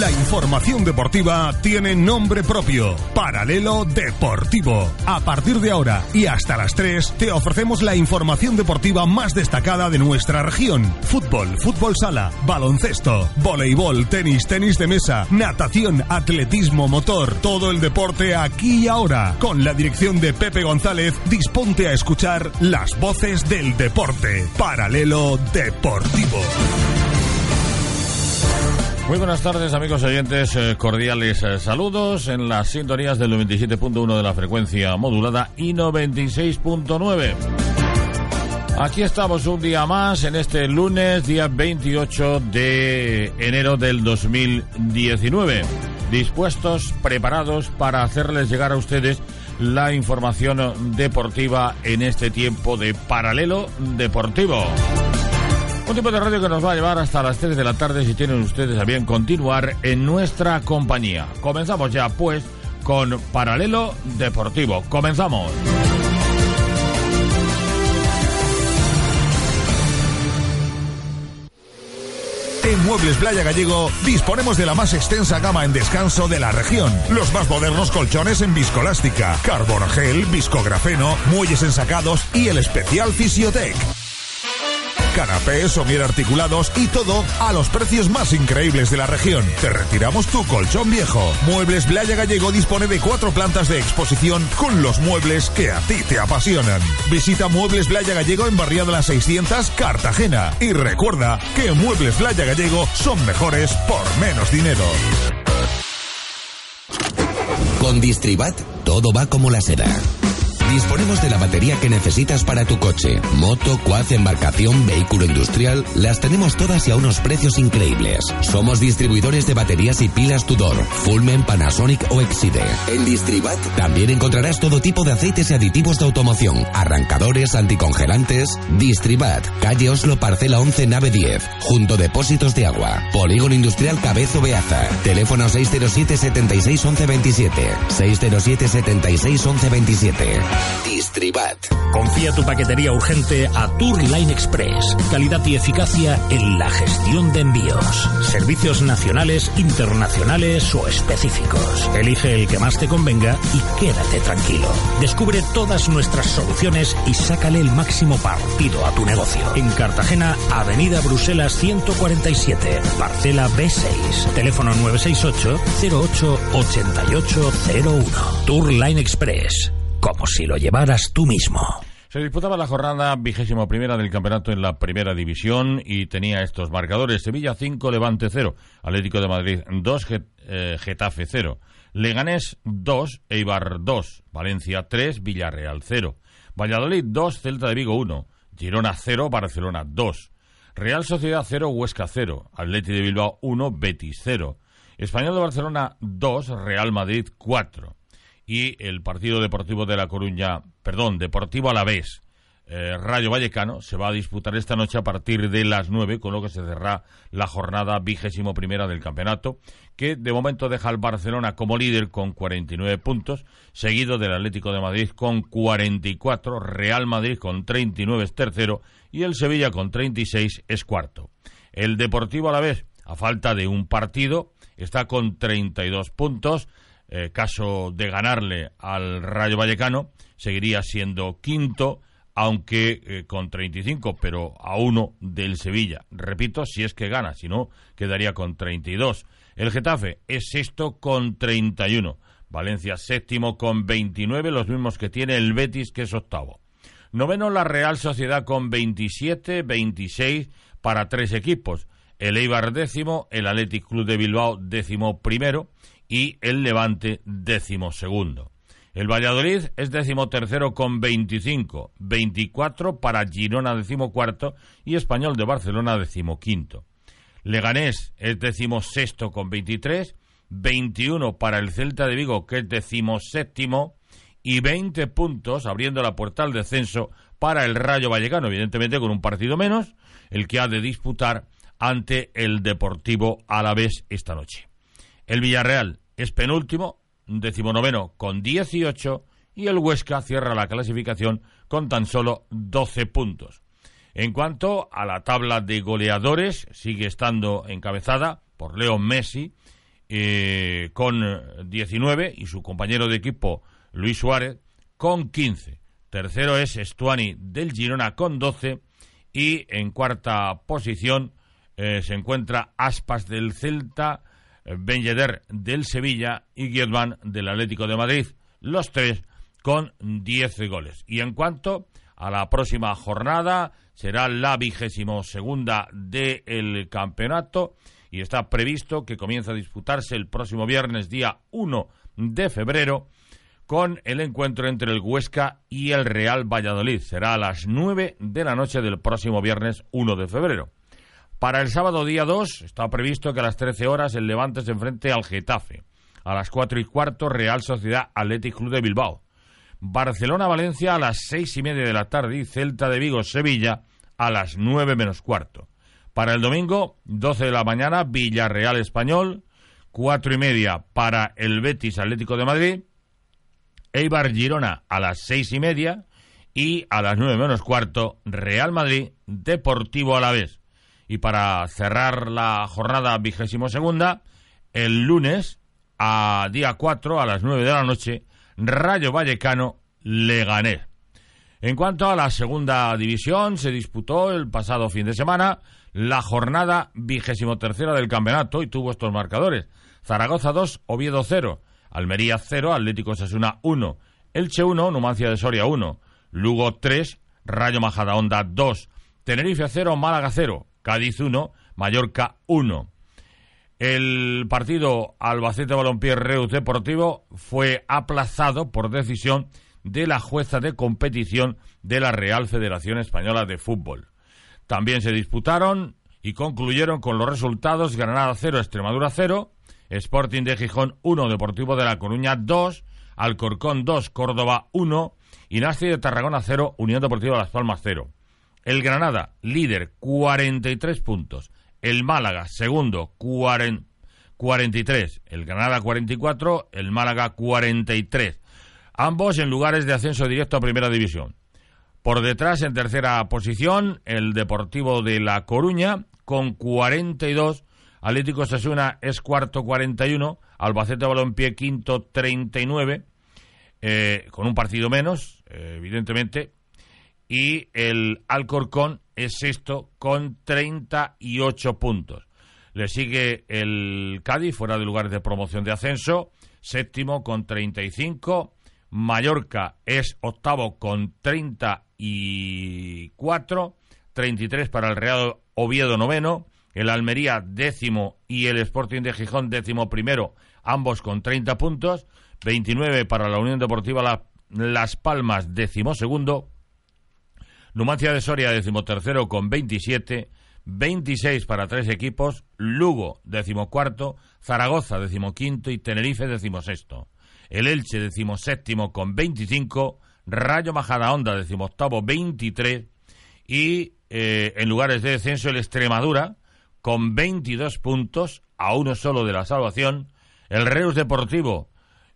La información deportiva tiene nombre propio. Paralelo Deportivo. A partir de ahora y hasta las 3 te ofrecemos la información deportiva más destacada de nuestra región. Fútbol, fútbol sala, baloncesto, voleibol, tenis, tenis de mesa, natación, atletismo, motor. Todo el deporte aquí y ahora. Con la dirección de Pepe González, disponte a escuchar las voces del deporte. Paralelo Deportivo. Muy buenas tardes, amigos oyentes. eh, cordiales eh, saludos en las sintonías del 97.1 de la frecuencia modulada y 96.9. Aquí estamos un día más en este lunes, día 28 de enero del 2019. Dispuestos, preparados para hacerles llegar a ustedes la información deportiva en este tiempo de paralelo deportivo. Un tiempo de radio que nos va a llevar hasta las 3 de la tarde si tienen ustedes a bien continuar en nuestra compañía. Comenzamos ya pues con Paralelo Deportivo. Comenzamos. En Muebles Playa Gallego disponemos de la más extensa gama en descanso de la región. Los más modernos colchones en viscolástica, carbonogel, viscografeno, muelles ensacados y el especial Fisiotec. Canapés, somier articulados y todo a los precios más increíbles de la región. Te retiramos tu colchón viejo. Muebles Playa Gallego dispone de cuatro plantas de exposición con los muebles que a ti te apasionan. Visita Muebles Playa Gallego en Barriada Las 600, Cartagena. Y recuerda que Muebles Playa Gallego son mejores por menos dinero. Con Distribat todo va como la seda. Disponemos de la batería que necesitas para tu coche, moto, quad, embarcación, vehículo industrial. Las tenemos todas y a unos precios increíbles. Somos distribuidores de baterías y pilas Tudor, Fulmen, Panasonic o Exide. En Distribat también encontrarás todo tipo de aceites y aditivos de automoción, arrancadores, anticongelantes. Distribat, calle Oslo, parcela 11, nave 10, junto depósitos de agua. Polígono Industrial Cabezo Beaza. Teléfono 607 76 11 27. 607 76 11 27. Distribat. Confía tu paquetería urgente a Tour Line Express. Calidad y eficacia en la gestión de envíos. Servicios nacionales, internacionales o específicos. Elige el que más te convenga y quédate tranquilo. Descubre todas nuestras soluciones y sácale el máximo partido a tu negocio. En Cartagena, Avenida Bruselas 147, parcela B6. Teléfono 968 08 8801. Tour Line Express como si lo llevaras tú mismo. Se disputaba la jornada vigésimo primera del campeonato en la primera división y tenía estos marcadores. Sevilla 5, Levante 0, Atlético de Madrid 2, eh, Getafe 0, Leganés 2, Eibar 2, Valencia 3, Villarreal 0, Valladolid 2, Celta de Vigo 1, Girona 0, Barcelona 2, Real Sociedad 0, Huesca 0, Atleti de Bilbao 1, Betis 0, Español de Barcelona 2, Real Madrid 4 y el partido deportivo de La Coruña, perdón, Deportivo Alavés, eh, Rayo Vallecano, se va a disputar esta noche a partir de las 9, con lo que se cerrará la jornada vigésimo primera del campeonato, que de momento deja al Barcelona como líder con 49 puntos, seguido del Atlético de Madrid con 44, Real Madrid con 39 es tercero y el Sevilla con 36 es cuarto. El Deportivo Alavés, a falta de un partido, está con 32 puntos, eh, caso de ganarle al Rayo Vallecano, seguiría siendo quinto, aunque eh, con 35, pero a uno del Sevilla. Repito, si es que gana, si no, quedaría con 32. El Getafe es sexto con 31. Valencia séptimo con 29, los mismos que tiene el Betis, que es octavo. Noveno la Real Sociedad con 27, 26 para tres equipos. El Eibar décimo, el Athletic Club de Bilbao décimo primero y el Levante décimo segundo. El Valladolid es décimo tercero con 25, 24 para Girona décimo cuarto y Español de Barcelona décimo quinto. Leganés es décimo sexto con 23, 21 para el Celta de Vigo que es décimo séptimo y 20 puntos abriendo la puerta al descenso para el Rayo Vallecano, evidentemente con un partido menos, el que ha de disputar ante el Deportivo Alavés esta noche. El Villarreal es penúltimo, decimonoveno con 18 y el Huesca cierra la clasificación con tan solo 12 puntos. En cuanto a la tabla de goleadores, sigue estando encabezada por Leo Messi eh, con 19 y su compañero de equipo Luis Suárez con 15. Tercero es Estuani del Girona con 12 y en cuarta posición eh, se encuentra Aspas del Celta, Ben del Sevilla y Guiedman del Atlético de Madrid, los tres con 10 goles. Y en cuanto a la próxima jornada, será la vigésimo segunda del campeonato y está previsto que comience a disputarse el próximo viernes, día 1 de febrero, con el encuentro entre el Huesca y el Real Valladolid. Será a las 9 de la noche del próximo viernes 1 de febrero. Para el sábado día 2 está previsto que a las 13 horas el Levante se enfrente al Getafe. A las 4 y cuarto Real Sociedad Athletic Club de Bilbao. Barcelona-Valencia a las 6 y media de la tarde y Celta de Vigo-Sevilla a las 9 menos cuarto. Para el domingo, 12 de la mañana, Villarreal Español, 4 y media para el Betis Atlético de Madrid, Eibar Girona a las seis y media y a las nueve menos cuarto Real Madrid Deportivo a la vez. Y para cerrar la jornada vigésimo segunda, el lunes a día 4 a las nueve de la noche, Rayo Vallecano Leganés. En cuanto a la segunda división, se disputó el pasado fin de semana la jornada vigésimo tercera del campeonato y tuvo estos marcadores. Zaragoza 2, Oviedo 0. Almería 0, Atlético Sasuna 1, Elche 1, Numancia de Soria 1, Lugo 3, Rayo Majadahonda 2, Tenerife 0, Málaga 0, Cádiz 1, Mallorca 1. El partido Albacete Balompié Reus Deportivo fue aplazado por decisión de la jueza de competición de la Real Federación Española de Fútbol. También se disputaron y concluyeron con los resultados Granada 0, Extremadura 0, Sporting de Gijón 1, Deportivo de La Coruña 2, Alcorcón 2, Córdoba 1 y Nasti de Tarragona 0, Unión Deportiva Las Palmas 0. El Granada, líder, 43 puntos. El Málaga, segundo, 43. El Granada 44, el Málaga 43. Ambos en lugares de ascenso directo a Primera División. Por detrás, en tercera posición, el Deportivo de La Coruña con 42 Atlético Sasuna es cuarto 41, Albacete Balompié quinto 39, eh, con un partido menos, eh, evidentemente, y el Alcorcón es sexto con 38 puntos. Le sigue el Cádiz, fuera de lugares de promoción de ascenso, séptimo con 35. Mallorca es octavo con 34. 33 para el Real Oviedo noveno el Almería décimo y el Sporting de Gijón décimo primero, ambos con 30 puntos, 29 para la Unión Deportiva Las Palmas décimo segundo, Numancia de Soria décimo tercero con 27, 26 para tres equipos, Lugo décimo cuarto, Zaragoza décimo quinto y Tenerife décimo sexto. El Elche décimo séptimo con 25, Rayo Majadahonda décimo octavo 23 y eh, en lugares de descenso el Extremadura con 22 puntos, a uno solo de la salvación. El Reus Deportivo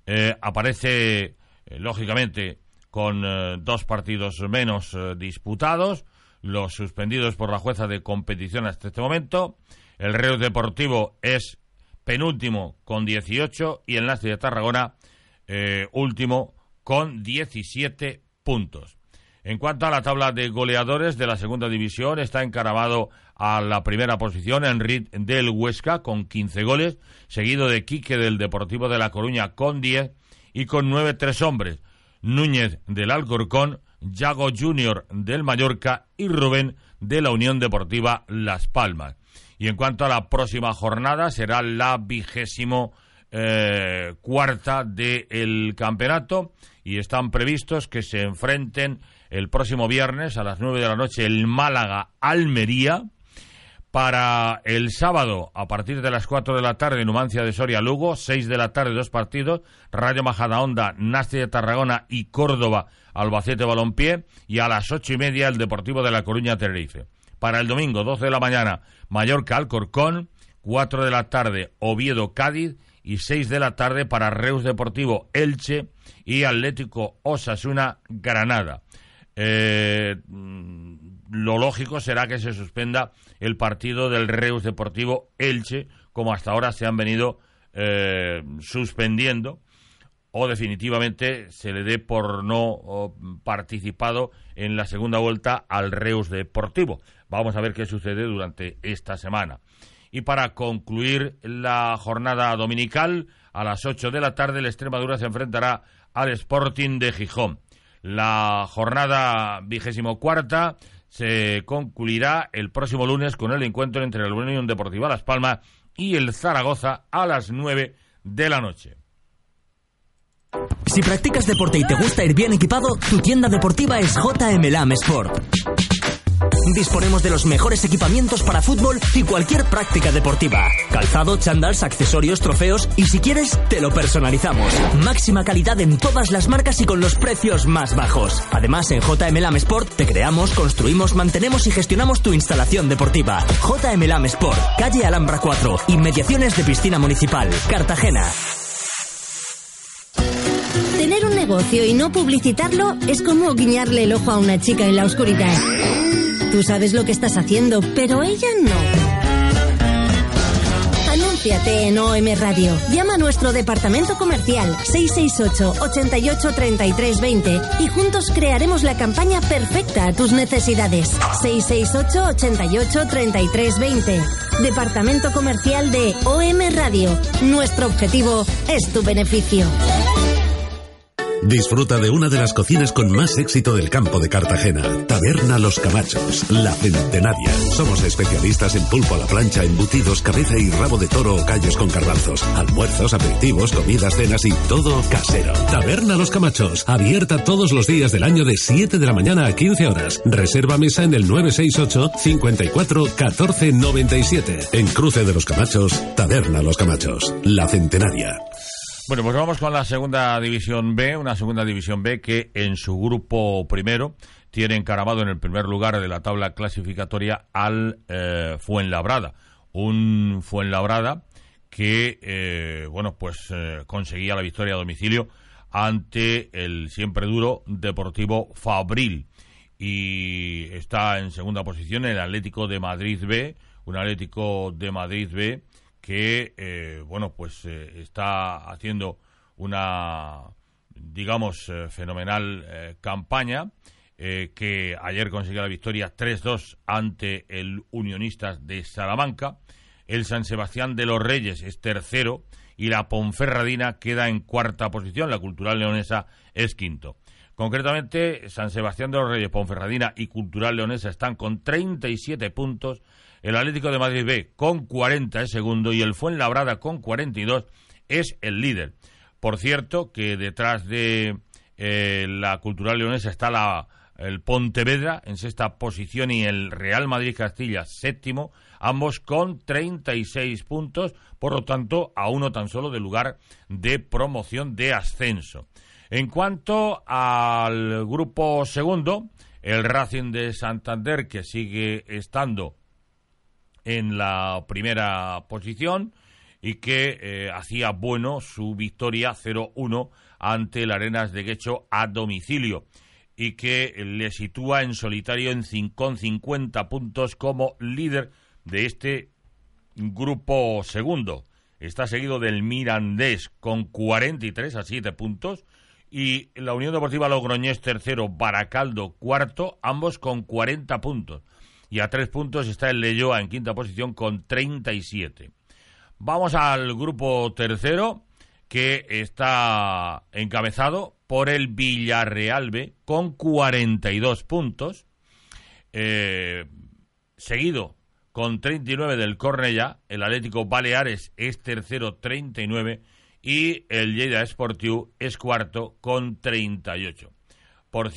eh, aparece, eh, lógicamente, con eh, dos partidos menos disputados, los suspendidos por la jueza de competición hasta este momento. El Reus Deportivo es penúltimo con 18 y el Nasti de Tarragona último con 17 puntos. En cuanto a la tabla de goleadores de la segunda división, está encaramado a la primera posición Enrique del Huesca con 15 goles, seguido de Quique del Deportivo de La Coruña con 10 y con 9 tres hombres, Núñez del Alcorcón, Yago Junior del Mallorca y Rubén de la Unión Deportiva Las Palmas. Y en cuanto a la próxima jornada, será la vigésimo eh, cuarta del campeonato y están previstos que se enfrenten el próximo viernes a las 9 de la noche el Málaga Almería. Para el sábado, a partir de las 4 de la tarde, Numancia de Soria Lugo, 6 de la tarde, dos partidos, Rayo Majadahonda, Nasti de Tarragona y Córdoba, Albacete Balompié, y a las ocho y media el Deportivo de La Coruña Tenerife. Para el domingo, 12 de la mañana, Mallorca Alcorcón, 4 de la tarde, Oviedo Cádiz, y 6 de la tarde para Reus Deportivo Elche y Atlético Osasuna Granada. Eh, lo lógico será que se suspenda el partido del Reus Deportivo Elche, como hasta ahora se han venido eh, suspendiendo o definitivamente se le dé por no participado en la segunda vuelta al Reus Deportivo. Vamos a ver qué sucede durante esta semana. Y para concluir la jornada dominical, a las 8 de la tarde el Extremadura se enfrentará al Sporting de Gijón. La jornada vigésimo cuarta se concluirá el próximo lunes con el encuentro entre la Unión Deportiva Las Palmas y el Zaragoza a las 9 de la noche. Si practicas deporte y te gusta ir bien equipado, tu tienda deportiva es JMLAM Sport. Disponemos de los mejores equipamientos para fútbol y cualquier práctica deportiva. Calzado, chandals, accesorios, trofeos y si quieres, te lo personalizamos. Máxima calidad en todas las marcas y con los precios más bajos. Además, en JMLAM Sport te creamos, construimos, mantenemos y gestionamos tu instalación deportiva. JMLAM Sport, calle Alhambra 4, inmediaciones de piscina municipal, Cartagena. Tener un negocio y no publicitarlo es como guiñarle el ojo a una chica en la oscuridad. Tú sabes lo que estás haciendo, pero ella no. Anúnciate en OM Radio. Llama a nuestro departamento comercial 668 88 33 20 y juntos crearemos la campaña perfecta a tus necesidades. 668 88 33 20. Departamento comercial de OM Radio. Nuestro objetivo es tu beneficio. Disfruta de una de las cocinas con más éxito del campo de Cartagena. Taberna Los Camachos, la centenaria. Somos especialistas en pulpo a la plancha, embutidos, cabeza y rabo de toro o callos con garbanzos. Almuerzos, aperitivos, comidas, cenas y todo casero. Taberna Los Camachos, abierta todos los días del año de 7 de la mañana a 15 horas. Reserva mesa en el 968 54 14 97. En Cruce de los Camachos, Taberna Los Camachos, la centenaria. Bueno, pues vamos con la segunda división B, una segunda división B que en su grupo primero tiene encaramado en el primer lugar de la tabla clasificatoria al eh, Fuenlabrada. Un Fuenlabrada que, eh, bueno, pues eh, conseguía la victoria a domicilio ante el siempre duro Deportivo Fabril. Y está en segunda posición el Atlético de Madrid B, un Atlético de Madrid B que, eh, bueno, pues eh, está haciendo una, digamos, eh, fenomenal campaña, que ayer consiguió la victoria 3-2 ante el Unionistas de Salamanca. El San Sebastián de los Reyes es tercero y la Ponferradina queda en cuarta posición. La Cultural Leonesa es quinto. Concretamente, San Sebastián de los Reyes, Ponferradina y Cultural Leonesa están con 37 puntos el Atlético de Madrid B con 40 es segundo y el Fuenlabrada con 42 es el líder. Por cierto, que detrás de eh, la Cultural Leonesa está la, el Pontevedra en sexta posición y el Real Madrid Castilla séptimo, ambos con 36 puntos, por lo tanto, a uno tan solo del lugar de promoción de ascenso. En cuanto al grupo segundo, el Racing de Santander, que sigue estando en la primera posición y que eh, hacía bueno su victoria 0-1 ante el Arenas de Guecho a domicilio y que le sitúa en solitario en con 50 puntos como líder de este grupo segundo. Está seguido del Mirandés con 43 a 7 puntos y la Unión Deportiva Logroñés tercero, Baracaldo cuarto, ambos con 40 puntos y a tres puntos está el Leyoa en quinta posición con 37. Vamos al grupo tercero que está encabezado por el Villarreal B con 42 puntos, eh, seguido con 39 del Cornellá, el Atlético Baleares es tercero 39 y el Lleida Sportiu es cuarto con 38. Por,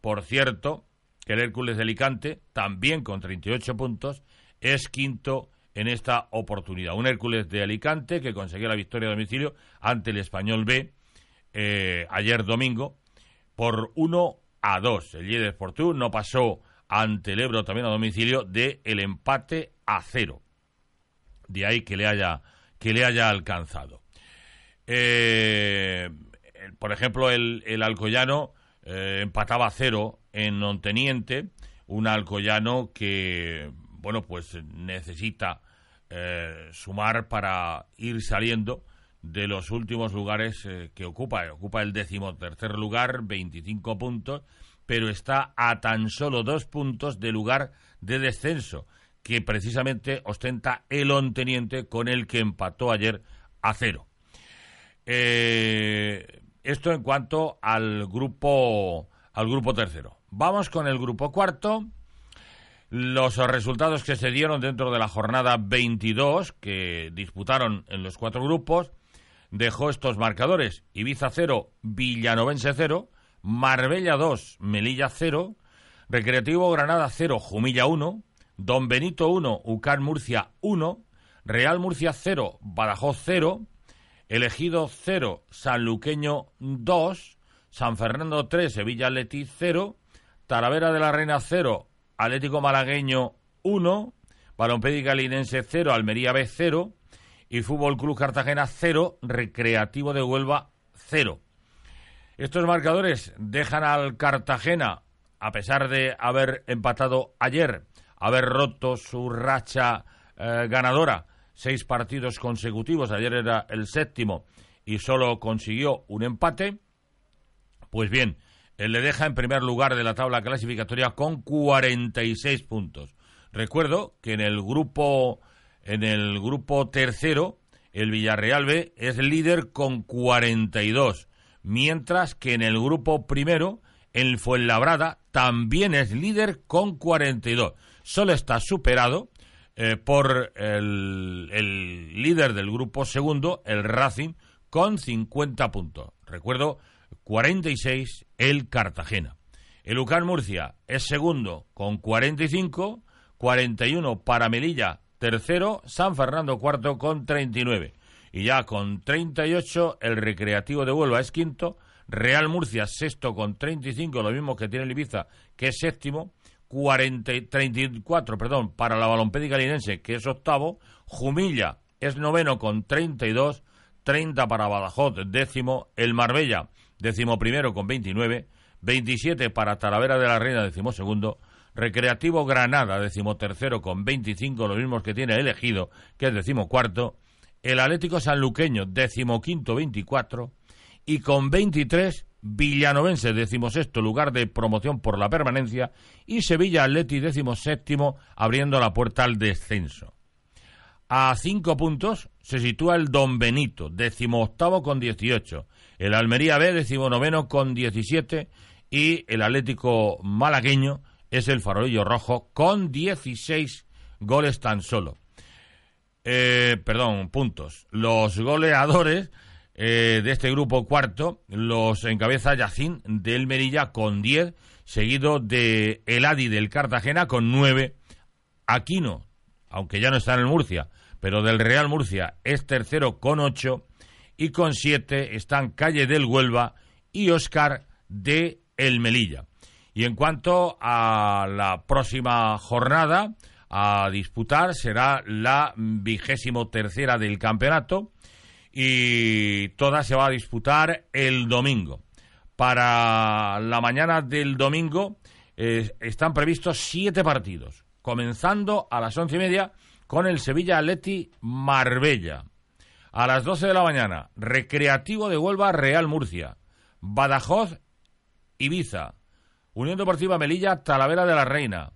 por cierto, que el Hércules de Alicante, también con 38 puntos, es quinto en esta oportunidad. Un Hércules de Alicante que consiguió la victoria a domicilio ante el Español B eh, ayer domingo por 1 a 2. El Lleida Sportiu no pasó ante el Ebro también a domicilio de el empate a cero. De ahí que le haya, que le haya alcanzado. Eh, por ejemplo, el, el Alcoyano eh, empataba a cero en Nonteniente, un alcoyano que, bueno, pues necesita eh, sumar para ir saliendo de los últimos lugares eh, que ocupa. Ocupa el decimotercer lugar, 25 puntos, pero está a tan solo dos puntos de lugar de descenso, que precisamente ostenta el onteniente con el que empató ayer a cero. Eh, esto en cuanto al grupo al grupo tercero. Vamos con el grupo cuarto. Los resultados que se dieron dentro de la jornada 22 que disputaron en los cuatro grupos dejó estos marcadores. Ibiza 0, Villanovense 0, Marbella 2, Melilla 0, Recreativo Granada 0, Jumilla 1, Don Benito 1, Ucán Murcia 1, Real Murcia 0, Badajoz 0, Elegido 0, Sanluqueño 2, San Fernando 3, Sevilla Atleti 0, Talavera de la Reina 0, Atlético Malagueño 1, Balompédica Linense 0, Almería B 0 y Fútbol Club Cartagena 0, Recreativo de Huelva 0. Estos marcadores dejan al Cartagena, a pesar de haber empatado ayer, haber roto su racha eh, ganadora, seis partidos consecutivos, ayer era el séptimo y solo consiguió un empate, pues bien, él le deja en primer lugar de la tabla clasificatoria con 46 puntos. Recuerdo que en el grupo en el grupo tercero el Villarreal B es líder con 42, mientras que en el grupo primero el Fuenlabrada también es líder con 42. Solo está superado eh, por el, el líder del grupo segundo, el Racing, con 50 puntos. Recuerdo 46 el Cartagena. El UCAN Murcia es segundo con 45, 41 para Melilla tercero, San Fernando cuarto con 39. Y ya con 38 el Recreativo de Huelva es quinto, Real Murcia sexto con 35, lo mismo que tiene el Ibiza que es séptimo, 40, 34 perdón, para la Balompédica Linense que es octavo, Jumilla es noveno con 32, 30 para Badajoz décimo, el Marbella décimo primero con 29, 27 para Talavera de la Reina, décimo segundo, Recreativo Granada, decimotercero con 25, los mismos que tiene elegido, que es decimocuarto, el Atlético Sanluqueño, decimoquinto, 24, y con 23, Villanovense, decimosexto lugar de promoción por la permanencia, y Sevilla Atleti, decimoséptimo, abriendo la puerta al descenso. A cinco puntos se sitúa el Don Benito, decimoctavo con 18, el Almería B, decimonoveno con 17 y el Atlético Malagueño es el Farolillo Rojo con 16 goles tan solo. Eh, perdón, puntos. Los goleadores eh, de este grupo cuarto los encabeza Yacín del Merilla con 10, seguido de Eladi del Cartagena con 9. Aquino, aunque ya no está en el Murcia, pero del Real Murcia es tercero con 8 y con siete están Calle del Huelva y Oscar de El Melilla. Y en cuanto a la próxima jornada a disputar, será la vigésimo tercera del campeonato y toda se va a disputar el domingo. Para la mañana del domingo eh, están previstos siete partidos, comenzando a las once y media con el Sevilla Atleti Marbella. A las 12 de la mañana, Recreativo de Huelva, Real Murcia. Badajoz, Ibiza. Unión Deportiva Melilla, Talavera de la Reina.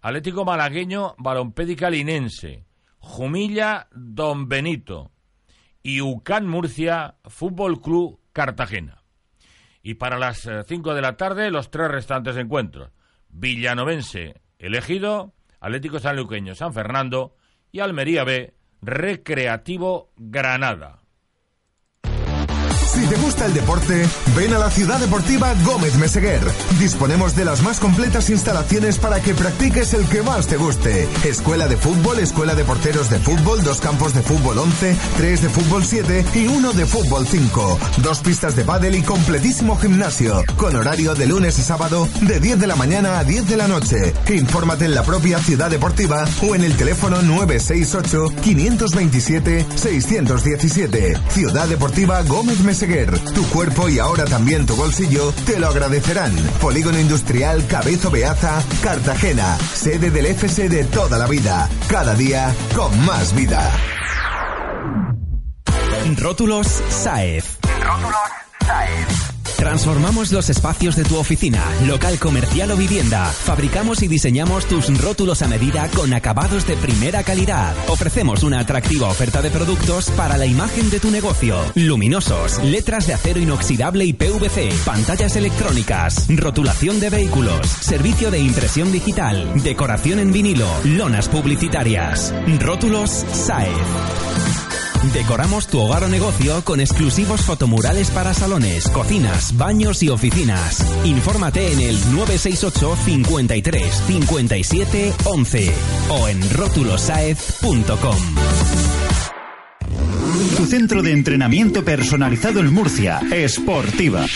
Atlético Malagueño, Balompédica Linense. Jumilla, Don Benito. Y Ucán Murcia, Fútbol Club Cartagena. Y para las 5 eh, de la tarde, los tres restantes encuentros. Villanovense, Elegido, Atlético Sanluqueño, San Fernando y Almería B, Recreativo Granada. Si te gusta el deporte, ven a la Ciudad Deportiva Gómez Meseguer. Disponemos de las más completas instalaciones para que practiques el que más te guste. Escuela de fútbol, escuela de porteros de fútbol, dos campos de fútbol 11, tres de fútbol 7 y uno de fútbol 5. Dos pistas de pádel y completísimo gimnasio, con horario de lunes a sábado de 10 de la mañana a 10 de la noche. Infórmate en la propia Ciudad Deportiva o en el teléfono 968 527 617. Ciudad Deportiva Gómez Meseguer tu cuerpo y ahora también tu bolsillo te lo agradecerán. Polígono Industrial Cabezo Beaza, Cartagena, sede del FC de toda la vida. Cada día con más vida. Rótulos Saez. Rótulos Saez. Transformamos los espacios de tu oficina, local comercial o vivienda. Fabricamos y diseñamos tus rótulos a medida con acabados de primera calidad. Ofrecemos una atractiva oferta de productos para la imagen de tu negocio. Luminosos, letras de acero inoxidable y PVC, pantallas electrónicas, rotulación de vehículos, servicio de impresión digital, decoración en vinilo, lonas publicitarias. Rótulos Saez. Decoramos tu hogar o negocio con exclusivos fotomurales para salones, cocinas, baños y oficinas. Infórmate en el 968 53 57 11 o en rotulosaez.com. Centro de entrenamiento personalizado en Murcia, Sportiva.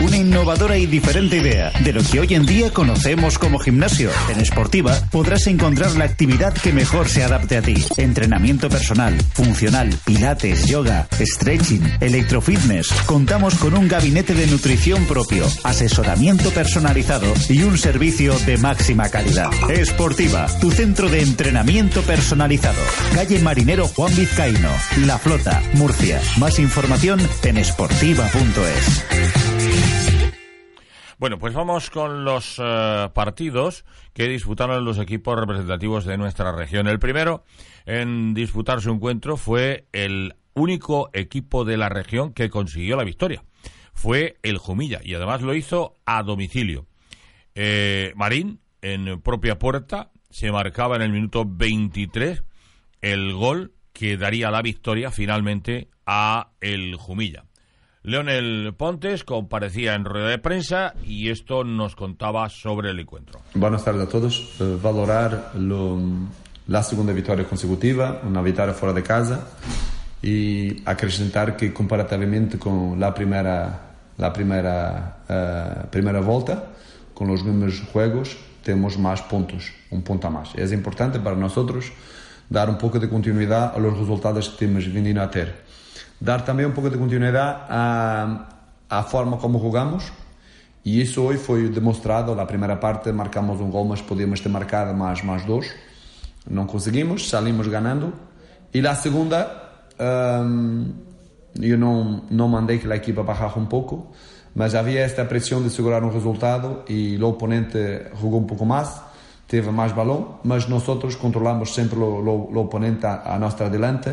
Una innovadora y diferente idea de lo que hoy en día conocemos como gimnasio. En Sportiva podrás encontrar la actividad que mejor se adapte a ti. Entrenamiento personal, funcional, pilates, yoga, stretching, electrofitness. Contamos con un gabinete de nutrición propio, asesoramiento personalizado y un servicio de máxima calidad. Sportiva, tu centro de entrenamiento personalizado. Calle Marinero Juan Vizcaíno, La Flota, Murcia. Más información en esportiva.es. Bueno, pues vamos con los eh, partidos que disputaron los equipos representativos de nuestra región. El primero en disputar su encuentro fue el único equipo de la región que consiguió la victoria. Fue el Jumilla y además lo hizo a domicilio. Eh, Marín, en propia puerta, se marcaba en el minuto 23 el gol que daría la victoria finalmente a el Jumilla. Leonel Pontes comparecía en rueda de prensa y esto nos contaba sobre el encuentro. Buenas tardes a todos. Eh, valorar lo, la segunda victoria consecutiva, una victoria fuera de casa y acrescentar que comparativamente con la primera, la primera, uh, primera volta, con los mismos juegos, tenemos más puntos, un punto más. Es importante para nosotros dar un poco de continuidad a los resultados que temos vindo a ter. Dar também um pouco de continuidade à, à forma como jogamos e isso hoje foi demonstrado. Na primeira parte marcamos um gol, mas podíamos ter marcado mais, mais dois. Não conseguimos, salimos ganhando. E na segunda, um, eu não, não mandei que a equipa baixasse um pouco, mas havia esta pressão de segurar um resultado e o oponente jogou um pouco mais teve mais balão, mas nós outros controlamos sempre o, o, oponente a, a nossa adelante,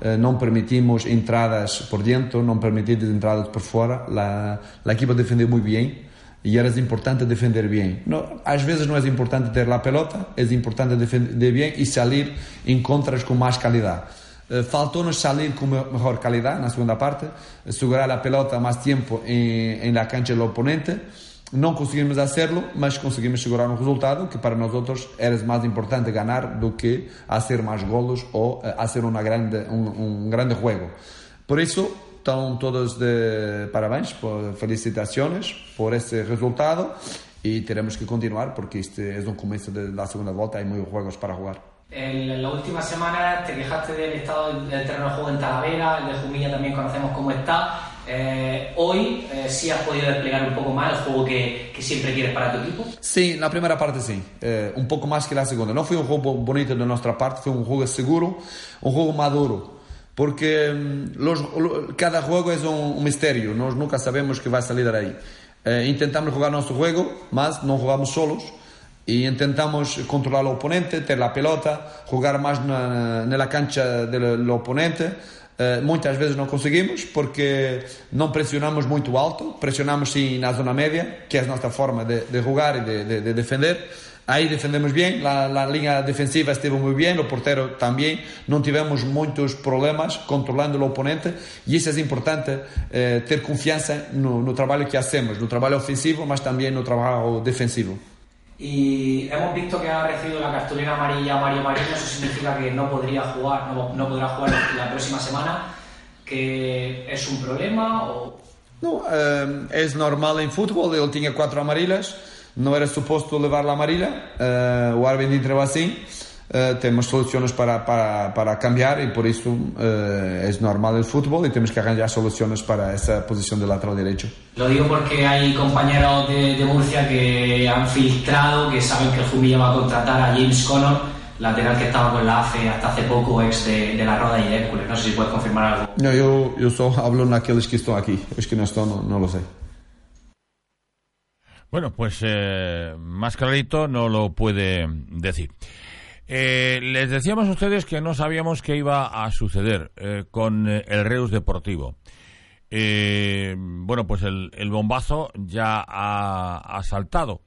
eh, não permitimos entradas por dentro, não permitimos entradas por fora, a, a equipa defendeu muito bem e era importante defender bem. No, às vezes não é importante ter a pelota, é importante defender bem e sair em contras com mais qualidade. Eh, faltou-nos salir com melhor qualidade na segunda parte, segurar a pelota mais tempo em, em la cancha do oponente não conseguimos hacerlo, mas conseguimos segurar um resultado que para nós outros era mais importante ganhar do que fazer mais golos ou fazer uma grande, um, um grande jogo. Por isso, estão todos de parabéns, felicitações por esse resultado e teremos que continuar porque este é um começo da segunda volta, há muitos jogos para jogar. En la última semana te quejaste del estado del terreno de juego en Talavera, el de Jumilla también conocemos cómo está. Eh, hoy eh, sí has podido desplegar un poco más el juego que, que, siempre quieres para tu equipo. Sí, la primera parte sí, eh, un poco más que la segunda. No fue un juego bonito de nuestra parte, fue un juego seguro, un juego maduro. Porque mm, los, cada juego es un, un, misterio, Nos nunca sabemos qué va a salir de ahí. Eh, intentamos jugar nuestro juego, más no jugamos solos y intentamos controlar al oponente, tener la pelota, jugar más en la cancha del oponente. Uh, muitas vezes não conseguimos porque não pressionamos muito alto, pressionamos sim na zona média, que é a nossa forma de, de jogar e de, de, de defender. Aí defendemos bem, a, a linha defensiva esteve muito bem, o porteiro também, não tivemos muitos problemas controlando o oponente e isso é importante, eh, ter confiança no, no trabalho que hacemos, no trabalho ofensivo, mas também no trabalho defensivo. Y hemos visto que ha recibido la cartulina amarilla Mario Marino, eso significa que no podría jugar, no, no podrá jugar la próxima semana, que es un problema o... No, eh, es normal en fútbol, él tenía cuatro amarillas, no era supuesto levar la amarilla, eh, o árbitro así, Uh, temos soluções para, para, para cambiar e por isso uh, é normal el fútbol e temos que arranjar soluções para essa posição de lateral direito. Lo digo porque hay compañeros de, de Murcia que han filtrado que saben que el Jumilla va a contratar a James Connor lateral que estaba con la AFE hasta hace poco, ex de, la Roda y Hércules. No sé si puedes confirmar algo. No, yo, yo solo hablo en aquellos que están aquí. Es que no están, no, lo sé. Bueno, pues eh, más clarito no lo puede decir. Eh, les decíamos a ustedes que no sabíamos qué iba a suceder eh, con el Reus Deportivo. bueno, pues el, bombazo ya ha saltado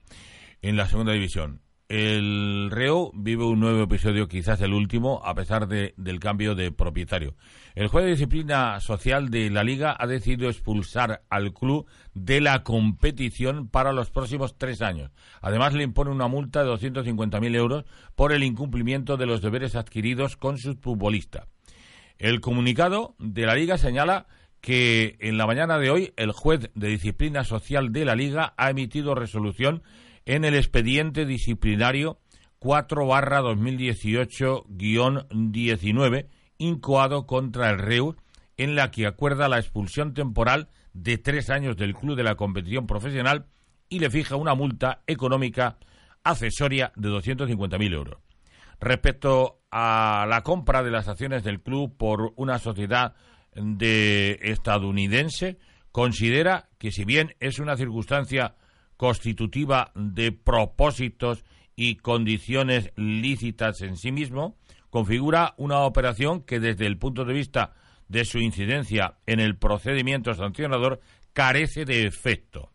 en la segunda división. El Reo vive un nuevo episodio, quizás el último, a pesar de, del cambio de propietario. El juez de disciplina social de la Liga ha decidido expulsar al club de la competición para los próximos tres años. Además, le impone una multa de 250.000 euros por el incumplimiento de los deberes adquiridos con su futbolista. El comunicado de la Liga señala que en la mañana de hoy el juez de disciplina social de la Liga ha emitido resolución en el expediente disciplinario 4 barra 2018-19 incoado contra el REU en la que acuerda la expulsión temporal de tres años del club de la competición profesional y le fija una multa económica accesoria de 250.000 euros. Respecto a la compra de las acciones del club por una sociedad de estadounidense, considera que si bien es una circunstancia constitutiva de propósitos y condiciones lícitas en sí mismo, configura una operación que desde el punto de vista de su incidencia en el procedimiento sancionador carece de efecto.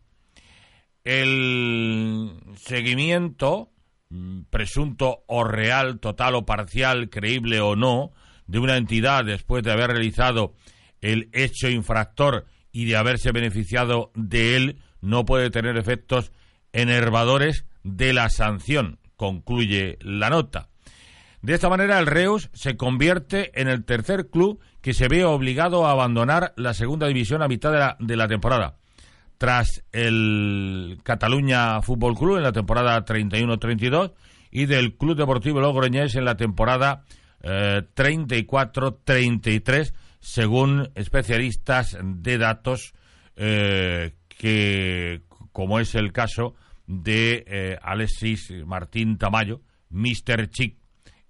El seguimiento, mm, presunto o real, total o parcial, creíble o no, de una entidad después de haber realizado el hecho infractor y de haberse beneficiado de él, no puede tener efectos enervadores de la sanción, concluye la nota. De esta manera, el Reus se convierte en el tercer club que se ve obligado a abandonar la segunda división a mitad de la, temporada. Tras el Cataluña Fútbol Club en la temporada 31-32 y del Club Deportivo Logroñés en la temporada 34-33, eh, según especialistas de datos eh, que, como es el caso de eh, Alexis Martín Tamayo, Mr. Chic,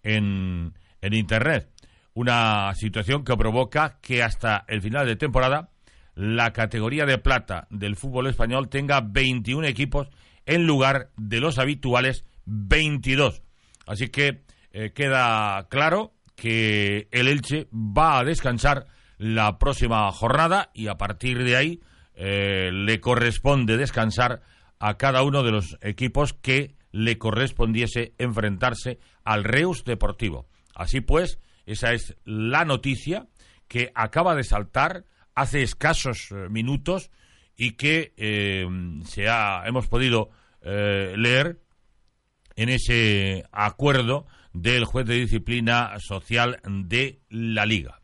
en, en Internet. Una situación que provoca que hasta el final de temporada la categoría de plata del fútbol español tenga 21 equipos en lugar de los habituales 22. Así que eh, queda claro que el Elche va a descansar la próxima jornada y a partir de ahí eh, le corresponde descansar a cada uno de los equipos que le correspondiese enfrentarse al Reus Deportivo. Así pues, esa es la noticia que acaba de saltar hace escasos eh, minutos y que eh, se ha, hemos podido leer en ese acuerdo del juez de disciplina social de la Liga.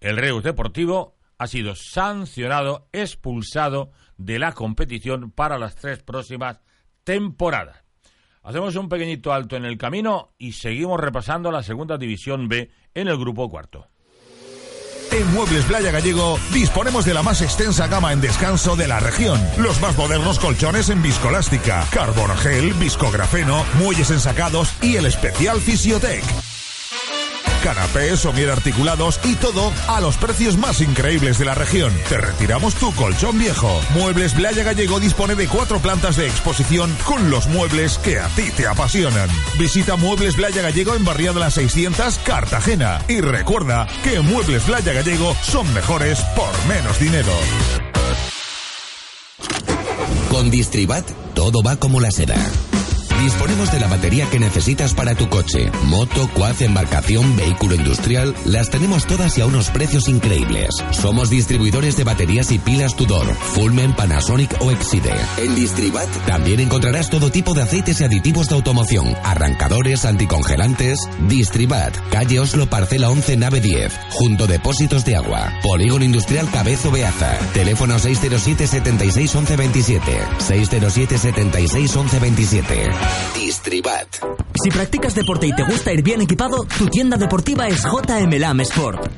El Reus Deportivo ha sido sancionado, expulsado de la competición para las tres próximas temporadas. Hacemos un pequeñito alto en el camino y seguimos repasando la segunda división B en el grupo cuarto. En Muebles Playa Gallego disponemos de la más extensa gama en descanso de la región. Los más modernos colchones en viscolástica, carbon viscografeno, muelles ensacados y el especial Fisiotec canapés, somier articulados y todo a los precios más increíbles de la región. Te retiramos tu colchón viejo. Muebles Playa Gallego dispone de cuatro plantas de exposición con los muebles que a ti te apasionan. Visita Muebles Playa Gallego en Barriada las 600, Cartagena. Y recuerda que Muebles Playa Gallego son mejores por menos dinero. Con Distribat todo va como la seda Disponemos de la batería que necesitas para tu coche, moto, quad, embarcación, vehículo industrial. Las tenemos todas y a unos precios increíbles. Somos distribuidores de baterías y pilas Tudor, Fulmen, Panasonic o Exide. En Distribat también encontrarás todo tipo de aceites y aditivos de automoción, arrancadores, anticongelantes. Distribat, calle Oslo, parcela 11, nave 10, junto depósitos de agua. Polígono Industrial Cabezo Beaza. Teléfono 607 76 11 27. 607 76 11 27. Distribat. Si practicas deporte y te gusta ir bien equipado, tu tienda deportiva es JM Lam Sport.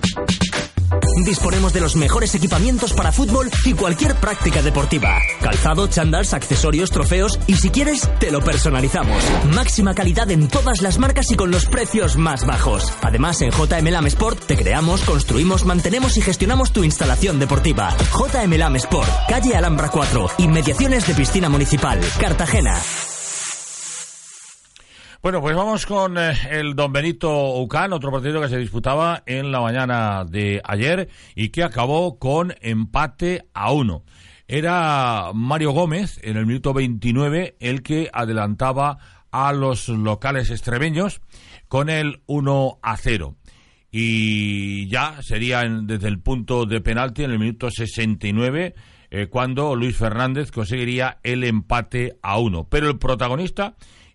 Disponemos de los mejores equipamientos para fútbol y cualquier práctica deportiva. Calzado, chandals, accesorios, trofeos y si quieres, te lo personalizamos. Máxima calidad en todas las marcas y con los precios más bajos. Además, en JM Lam Sport te creamos, construimos, mantenemos y gestionamos tu instalación deportiva. JM Lam Sport, calle Alhambra 4, inmediaciones de piscina municipal, Cartagena. Bueno, pues vamos con eh, el Don Benito Ucán, otro partido que se disputaba en la mañana de ayer y que acabó con empate a uno. Era Mario Gómez en el minuto 29 el que adelantaba a los locales extremeños con el 1 a 0. Y ya sería desde el punto de penalti en el minuto 69 eh, cuando Luis Fernández conseguiría el empate a uno. Pero el protagonista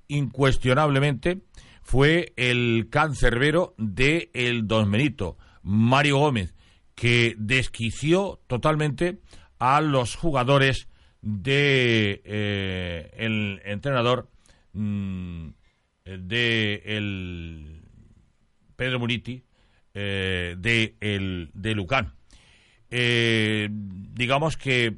incuestionablemente fue el cancerbero de el Don Benito, Mario Gómez, que desquició totalmente a los jugadores de eh, el entrenador mm, de el Pedro Muriti eh, de el de Lucán. Eh, digamos que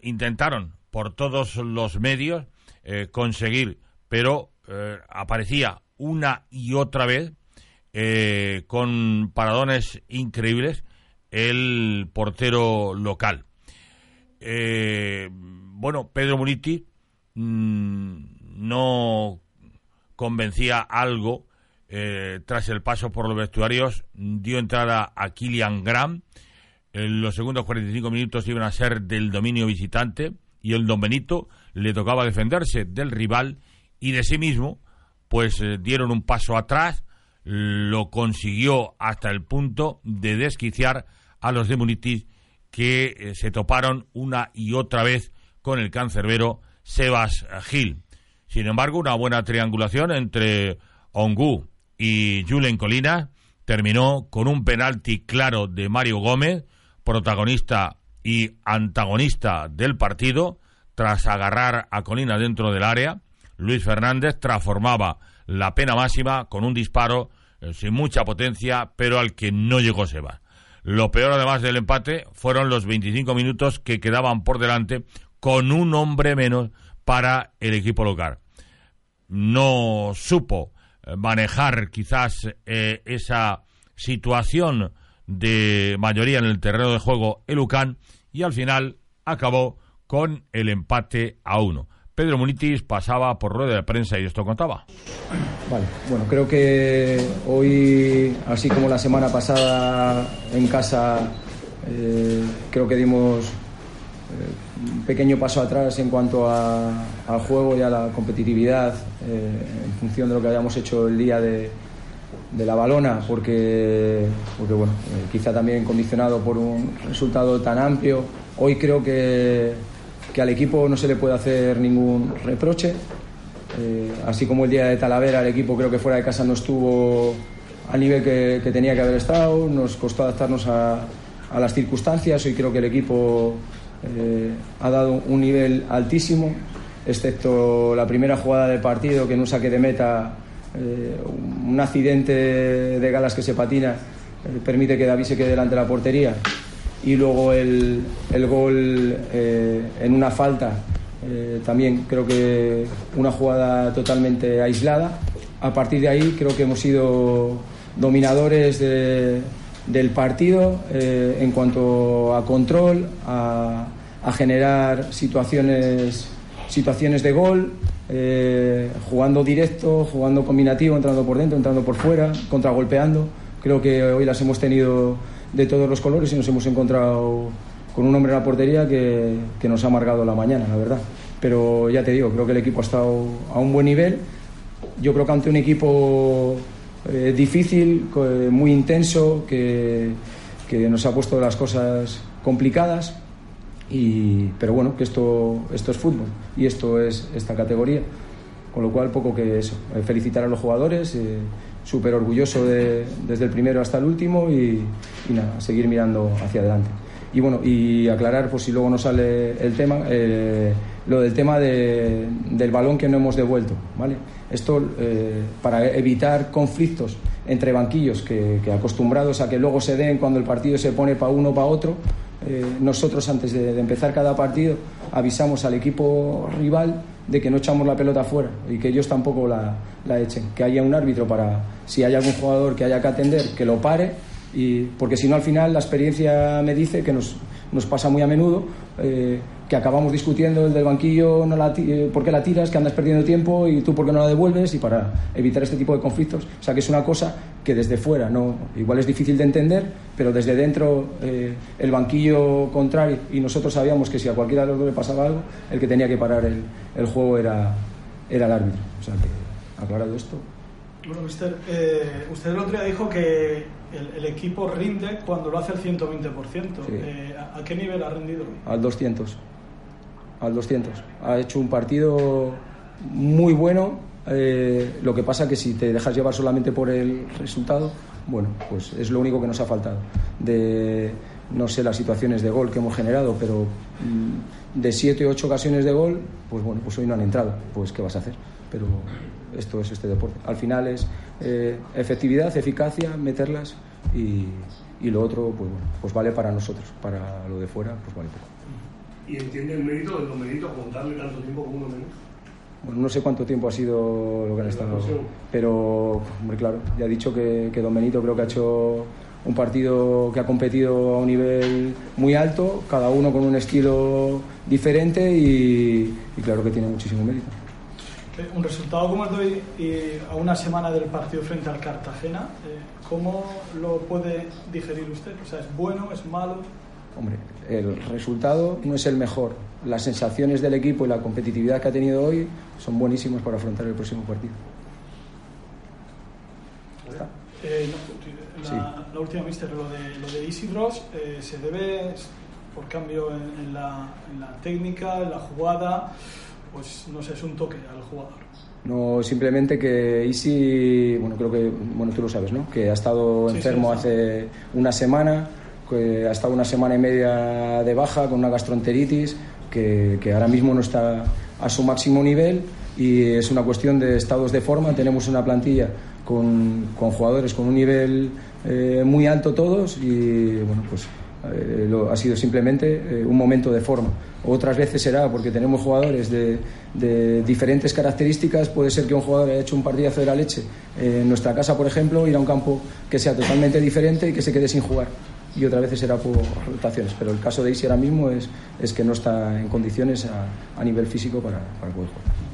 intentaron por todos los medios eh, conseguir, pero eh, aparecía una y otra vez eh, con paradones increíbles el portero local. bueno, Pedro Muriti mm, no convencía algo tras el paso por los vestuarios, dio entrada a Kilian Graham. En los segundos 45 minutos iban a ser del dominio visitante y el Don Benito le tocaba defenderse del rival y de sí mismo, pues eh, dieron un paso atrás, lo consiguió hasta el punto de desquiciar a los de Munitis que eh, se toparon una y otra vez con el cancerbero Sebas Gil. Sin embargo, una buena triangulación entre Ongu y Julen Colina terminó con un penalti claro de Mario Gómez, protagonista y antagonista del partido, tras agarrar a Colina dentro del área, Luis Fernández transformaba la pena máxima con un disparo eh, sin mucha potencia, pero al que no llegó Seba. Lo peor, además del empate, fueron los 25 minutos que quedaban por delante con un hombre menos para el equipo local. No supo eh, manejar quizás eh, esa situación de mayoría en el terreno de juego el UCAN y al final acabó con el empate a uno. Pedro Munitis pasaba por rueda de prensa y esto contaba. Vale, bueno, creo que hoy, así como la semana pasada en casa, eh, creo que dimos eh, un pequeño paso atrás en cuanto al juego y a la competitividad eh, en función de lo que habíamos hecho el día de, de la balona, porque, porque bueno, quizá también condicionado por un resultado tan amplio. Hoy creo que que al equipo no se le puede hacer ningún reproche. Eh, así como el día de Talavera, el equipo creo que fuera de casa no estuvo al nivel que, tenía que haber estado, nos costó adaptarnos a, las circunstancias. Hoy creo que el equipo eh, ha dado un nivel altísimo, excepto la primera jugada del partido, que en un saque de meta, eh, un accidente de galas que se patina, permite que David se quede delante de la portería y luego el, el gol eh, en una falta, eh, también creo que una jugada totalmente aislada. A partir de ahí creo que hemos sido dominadores del partido eh, en cuanto a control, a, a generar situaciones, situaciones de gol, jugando directo, jugando combinativo, entrando por dentro, entrando por fuera, contragolpeando. Creo que hoy las hemos tenido de todos los colores y nos hemos encontrado con un hombre en la portería que, que nos ha amargado la mañana, la verdad. Pero ya te digo, creo que el equipo ha estado a un buen nivel. Yo creo que ante un equipo eh, difícil, muy intenso, que, que, nos ha puesto las cosas complicadas. Y, pero bueno, que esto, esto es fútbol y esto es esta categoría. Con lo cual, poco que eso. Eh, felicitar a los jugadores. Eh, súper orgulloso de, desde el primero hasta el último y, nada, seguir mirando hacia adelante. Y bueno, y aclarar, por si luego no sale el tema, eh, lo del tema del balón que no hemos devuelto, ¿vale? Esto, eh, para evitar conflictos entre banquillos que, acostumbrados a que luego se den cuando el partido se pone para uno para otro, eh, nosotros antes de, empezar cada partido avisamos al equipo rival de que no echamos la pelota afuera y que ellos tampoco la, la echen, que haya un árbitro para, si hay algún jugador que haya que atender, que lo pare, y, porque si no al final la experiencia me dice que nos, nos pasa muy a menudo. Eh, que acabamos discutiendo el del banquillo, no la, eh, por qué la tiras, que andas perdiendo tiempo y tú por qué no la devuelves y para evitar este tipo de conflictos. O sea que es una cosa que desde fuera no, igual es difícil de entender, pero desde dentro eh, el banquillo contrario y nosotros sabíamos que si a cualquiera de los dos le pasaba algo, el que tenía que parar el, el juego era, era el árbitro. O sea que aclarado esto. Bueno, mister, eh, usted el otro día dijo que el, equipo rinde cuando lo hace al 120%. ¿a, ¿A qué nivel ha rendido? Al 200 al 200. Ha hecho un partido muy bueno. Eh, lo que pasa que si te dejas llevar solamente por el resultado, bueno, pues es lo único que nos ha faltado. De, no sé las situaciones de gol que hemos generado, pero mm, de siete o ocho ocasiones de gol, pues bueno, pues hoy no han entrado. Pues qué vas a hacer. Pero esto es este deporte. Al final es eh, efectividad, eficacia, meterlas y, y, lo otro, pues bueno, pues vale para nosotros. Para lo de fuera, pues vale poco y entiende el mérito del Domenito contarle tanto tiempo como uno menos. Bueno, no sé cuánto tiempo ha sido lo que han estado, pero, hombre, claro, ya he dicho que, que Don Benito creo que ha hecho un partido que ha competido a un nivel muy alto, cada uno con un estilo diferente y, claro que tiene muchísimo mérito. Eh, un resultado como el de hoy y a una semana del partido frente al Cartagena, eh, ¿cómo lo puede digerir usted? O sea, ¿es bueno, es malo? Hombre, el resultado no es el mejor. Las sensaciones del equipo y la competitividad que ha tenido hoy son buenísimos para afrontar el próximo partido. Eh, la, última, mister, lo de, lo de Easy Ross eh, se debe por cambio en, la, en, la, técnica, en la jugada, pues no sé, es un toque al jugador. No, simplemente que Easy, bueno, creo que, bueno, tú lo sabes, ¿no? Que ha estado enfermo hace una semana ha estado una semana y media de baja con una gastroenteritis, que, ahora mismo no está a su máximo nivel y es una cuestión de estados de forma. Tenemos una plantilla con, con jugadores con un nivel eh, muy alto todos y bueno, pues eh, ha sido simplemente eh, un momento de forma. Otras veces será porque tenemos jugadores de, de, diferentes características. Puede ser que un jugador haya hecho un partidazo de la leche en nuestra casa, por ejemplo, ir a un campo que sea totalmente diferente y que se quede sin jugar y otra vez será por rotaciones. Pero el caso de Isi ahora mismo es, es que no está en condiciones a, a nivel físico para, para poder jugar.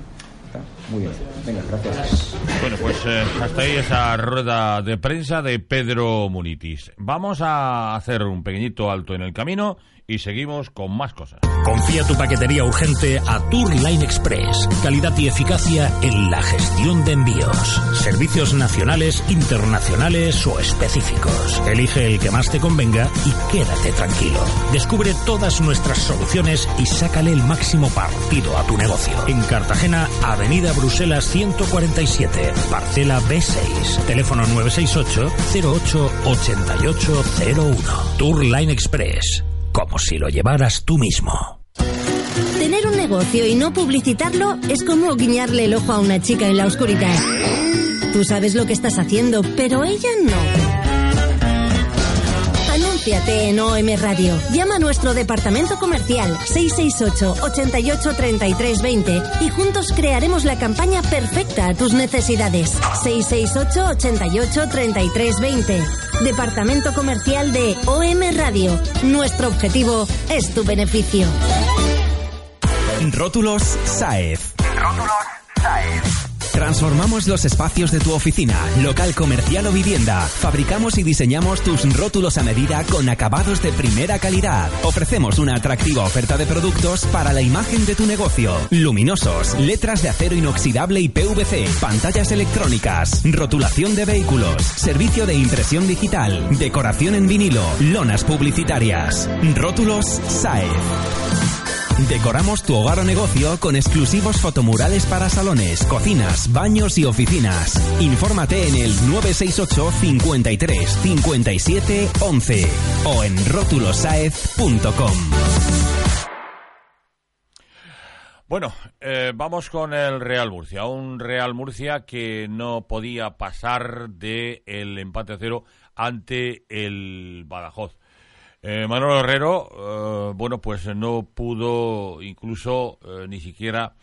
Muy bien, venga, gracias. Bueno, pues eh, hasta ahí esa rueda de prensa de Pedro Munitis. Vamos a hacer un pequeñito alto en el camino y seguimos con más cosas. Confía tu paquetería urgente a Tour Line Express. Calidad y eficacia en la gestión de envíos. Servicios nacionales, internacionales o específicos. Elige el que más te convenga y quédate tranquilo. Descubre todas nuestras soluciones y sácale el máximo partido a tu negocio. En Cartagena, Avenida Bruselas 147, parcela B6. Teléfono 968 08 8801. Tour Line Express como si lo llevaras tú mismo. Tener un negocio y no publicitarlo es como guiñarle el ojo a una chica en la oscuridad. Tú sabes lo que estás haciendo, pero ella no. Anúnciate en OM Radio. Llama a nuestro departamento comercial 668 88 33 20 y juntos crearemos la campaña perfecta a tus necesidades. 668 88 33 20. Departamento comercial de OM Radio. Nuestro objetivo es tu beneficio. Rótulos Saez. Rótulos Saez. Transformamos los espacios de tu oficina, local comercial o vivienda. Fabricamos y diseñamos tus rótulos a medida con acabados de primera calidad. Ofrecemos una atractiva oferta de productos para la imagen de tu negocio. Luminosos, letras de acero inoxidable y PVC, pantallas electrónicas, rotulación de vehículos, servicio de impresión digital, decoración en vinilo, lonas publicitarias. Rótulos SAEF. Decoramos tu hogar o negocio con exclusivos fotomurales para salones, cocinas, baños y oficinas. Infórmate en el 968 53 57 11 o en rótulosaez.com. Bueno, eh, vamos con el Real Murcia. Un Real Murcia que no podía pasar del el empate a cero ante el Badajoz. Eh, Manuel Herrero, eh, bueno, pues no pudo incluso ni siquiera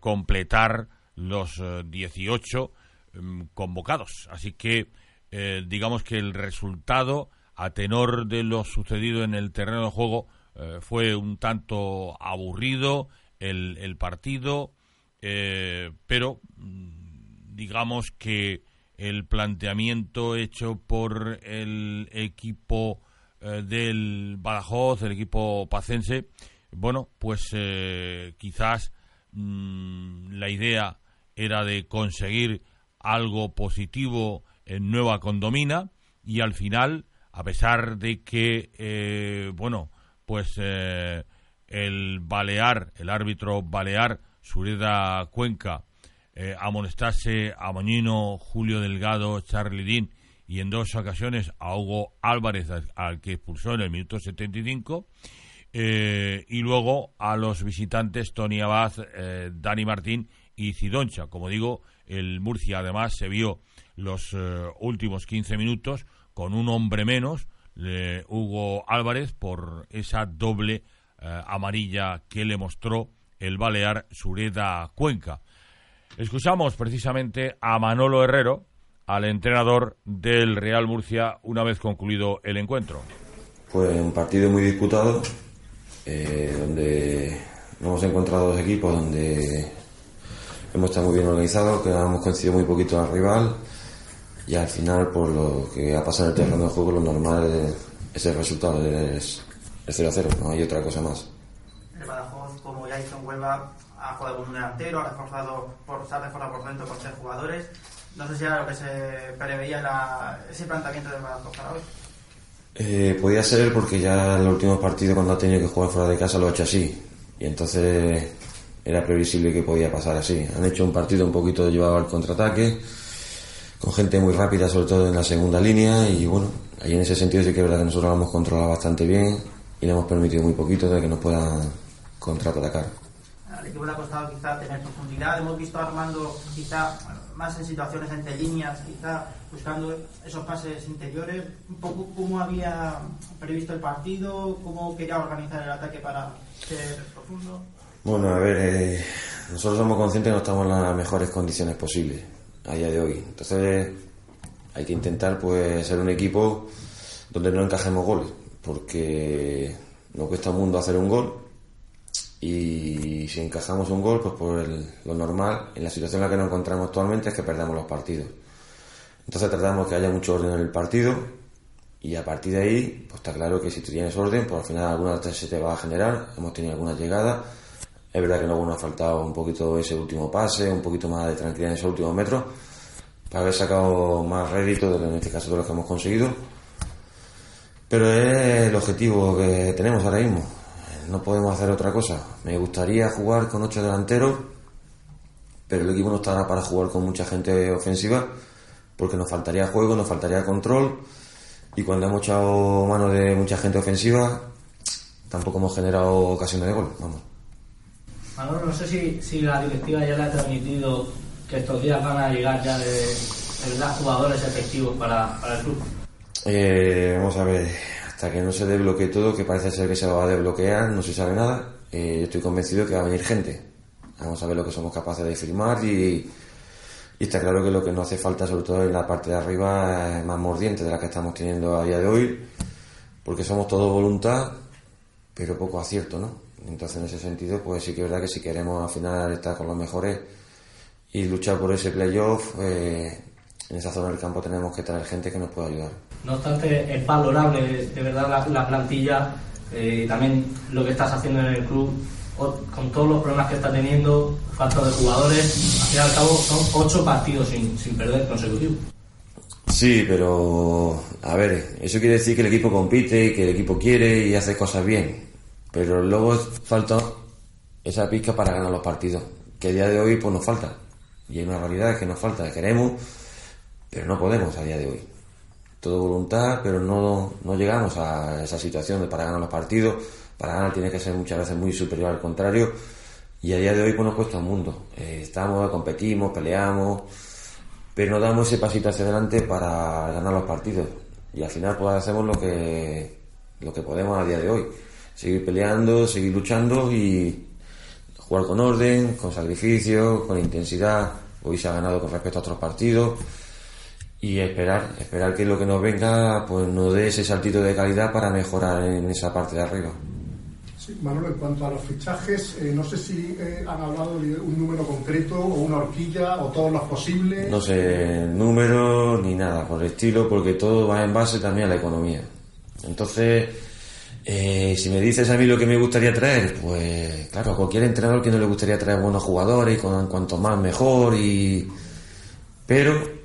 completar los 18 mm, convocados. Así que digamos que el resultado, a tenor de lo sucedido en el terreno de juego, fue un tanto aburrido el, partido, eh, pero mm, digamos que el planteamiento hecho por el equipo eh, del Badajoz, el equipo pacense, bueno, pues eh, quizás mm, la idea era de conseguir algo positivo en Nueva Condomina y al final, a pesar de que, bueno, pues el Balear, el árbitro Balear, Sureda Cuenca, eh, amonestase a Moñino, Julio Delgado, Charlie Dean y en dos ocasiones a Hugo Álvarez, al, que expulsó en el minuto 75, eh, y luego a los visitantes Tony Abad, eh, Dani Martín y Cidoncha. Como digo, el Murcia además se vio los eh, últimos 15 minutos con un hombre menos, Hugo Álvarez, por esa doble amarilla que le mostró el Balear Sureda Cuenca. Escuchamos precisamente a Manolo Herrero, al entrenador del Real Murcia, una vez concluido el encuentro. Fue un partido muy disputado, eh, donde hemos encontrado dos equipos donde hemos estado muy bien organizados, que hemos coincidido muy poquito al rival y al final por lo que ha pasado en el terreno de juego lo normal es el resultado, es es 0 0, no hay otra cosa más. El Badajoz, como ya hizo en Huelva, ha jugado con un delantero, ha reforzado por, se ha reforzado por dentro con tres jugadores. No sé si era lo que se preveía la, ese planteamiento del Badajoz para hoy. Eh, podía ser porque ya en el último partido cuando ha tenido que jugar fuera de casa lo ha hecho así. Y entonces era previsible que podía pasar así. Han hecho un partido un poquito llevado al contraataque, con gente muy rápida, sobre todo en la segunda línea. Y bueno, ahí en ese sentido sí que es verdad que nosotros lo hemos controlado bastante bien y le hemos permitido muy poquito de que nos puedan contraatacar. Al equipo le ha costado quizá tener profundidad, hemos visto a Armando quizá más en situaciones entre líneas, quizá buscando esos pases interiores, un poco cómo había previsto el partido, cómo quería organizar el ataque para ser profundo. Bueno, a ver, eh, nosotros somos conscientes que no estamos en las mejores condiciones posibles a día de hoy. Entonces hay que intentar pues ser un equipo donde no encajemos goles porque nos cuesta un mundo hacer un gol y si encajamos un gol, pues por lo normal, en la situación en la que nos encontramos actualmente es que perdamos los partidos. Entonces tratamos que haya mucho orden en el partido y a partir de ahí, pues está claro que si tú tienes orden, pues al final alguna se te va a generar, hemos tenido algunas llegadas, es verdad que luego nos ha faltado un poquito ese último pase, un poquito más de tranquilidad en esos últimos metros, para haber sacado más rédito, en este caso de los que hemos conseguido pero es el objetivo que tenemos ahora mismo. No podemos hacer otra cosa. Me gustaría jugar con ocho delanteros, pero el equipo no estará para jugar con mucha gente ofensiva, porque nos faltaría juego, nos faltaría control, y cuando hemos echado mano de mucha gente ofensiva, tampoco hemos generado ocasiones de gol. Vamos. Manolo, no sé si, si la directiva ya le ha transmitido que estos días van a llegar ya de, de verdad jugadores efectivos para, para el club. Eh, vamos a ver, hasta que no se desbloquee todo, que parece ser que se va a desbloquear, no se sabe nada, eh, estoy convencido que va a venir gente. Vamos a ver lo que somos capaces de firmar y, está claro que lo que nos hace falta, sobre todo en la parte de arriba, es más mordiente de la que estamos teniendo a día de hoy, porque somos todo voluntad, pero poco acierto, ¿no? Entonces, en ese sentido, pues sí que es verdad que si queremos al final estar con los mejores y luchar por ese playoff, eh, en esa zona del campo tenemos que traer gente que nos pueda ayudar. No obstante, es valorable de verdad la, plantilla eh, también lo que estás haciendo en el club con todos los problemas que está teniendo, falta de jugadores, al fin y al cabo son ocho partidos sin, sin perder consecutivos. Sí, pero a ver, eso quiere decir que el equipo compite que el equipo quiere y hace cosas bien. Pero luego falta esa pizca para ganar los partidos, que a día de hoy pues nos falta. Y hay una realidad que nos falta, queremos, pero no podemos a día de hoy todo voluntad, pero no, no llegamos a esa situación de para ganar los partidos. Para ganar tiene que ser muchas veces muy superior al contrario. y a día de hoy pues nos cuesta un mundo. Eh, estamos, competimos, peleamos, pero no damos ese pasito hacia adelante para ganar los partidos. Y al final pues hacemos lo que, lo que podemos a día de hoy. Seguir peleando, seguir luchando y jugar con orden, con sacrificio, con intensidad. Hoy se ha ganado con respecto a otros partidos y esperar, esperar que lo que nos venga pues nos dé ese saltito de calidad para mejorar en esa parte de arriba. Manolo, en cuanto a los fichajes, eh, no sé si eh, han hablado de un número concreto o una horquilla o todos los posibles. No sé, número ni nada por el estilo, porque todo va en base también a la economía. Entonces, eh, si me dices a mí lo que me gustaría traer, pues claro, a cualquier entrenador que no le gustaría traer buenos jugadores, y con cuanto más mejor, y pero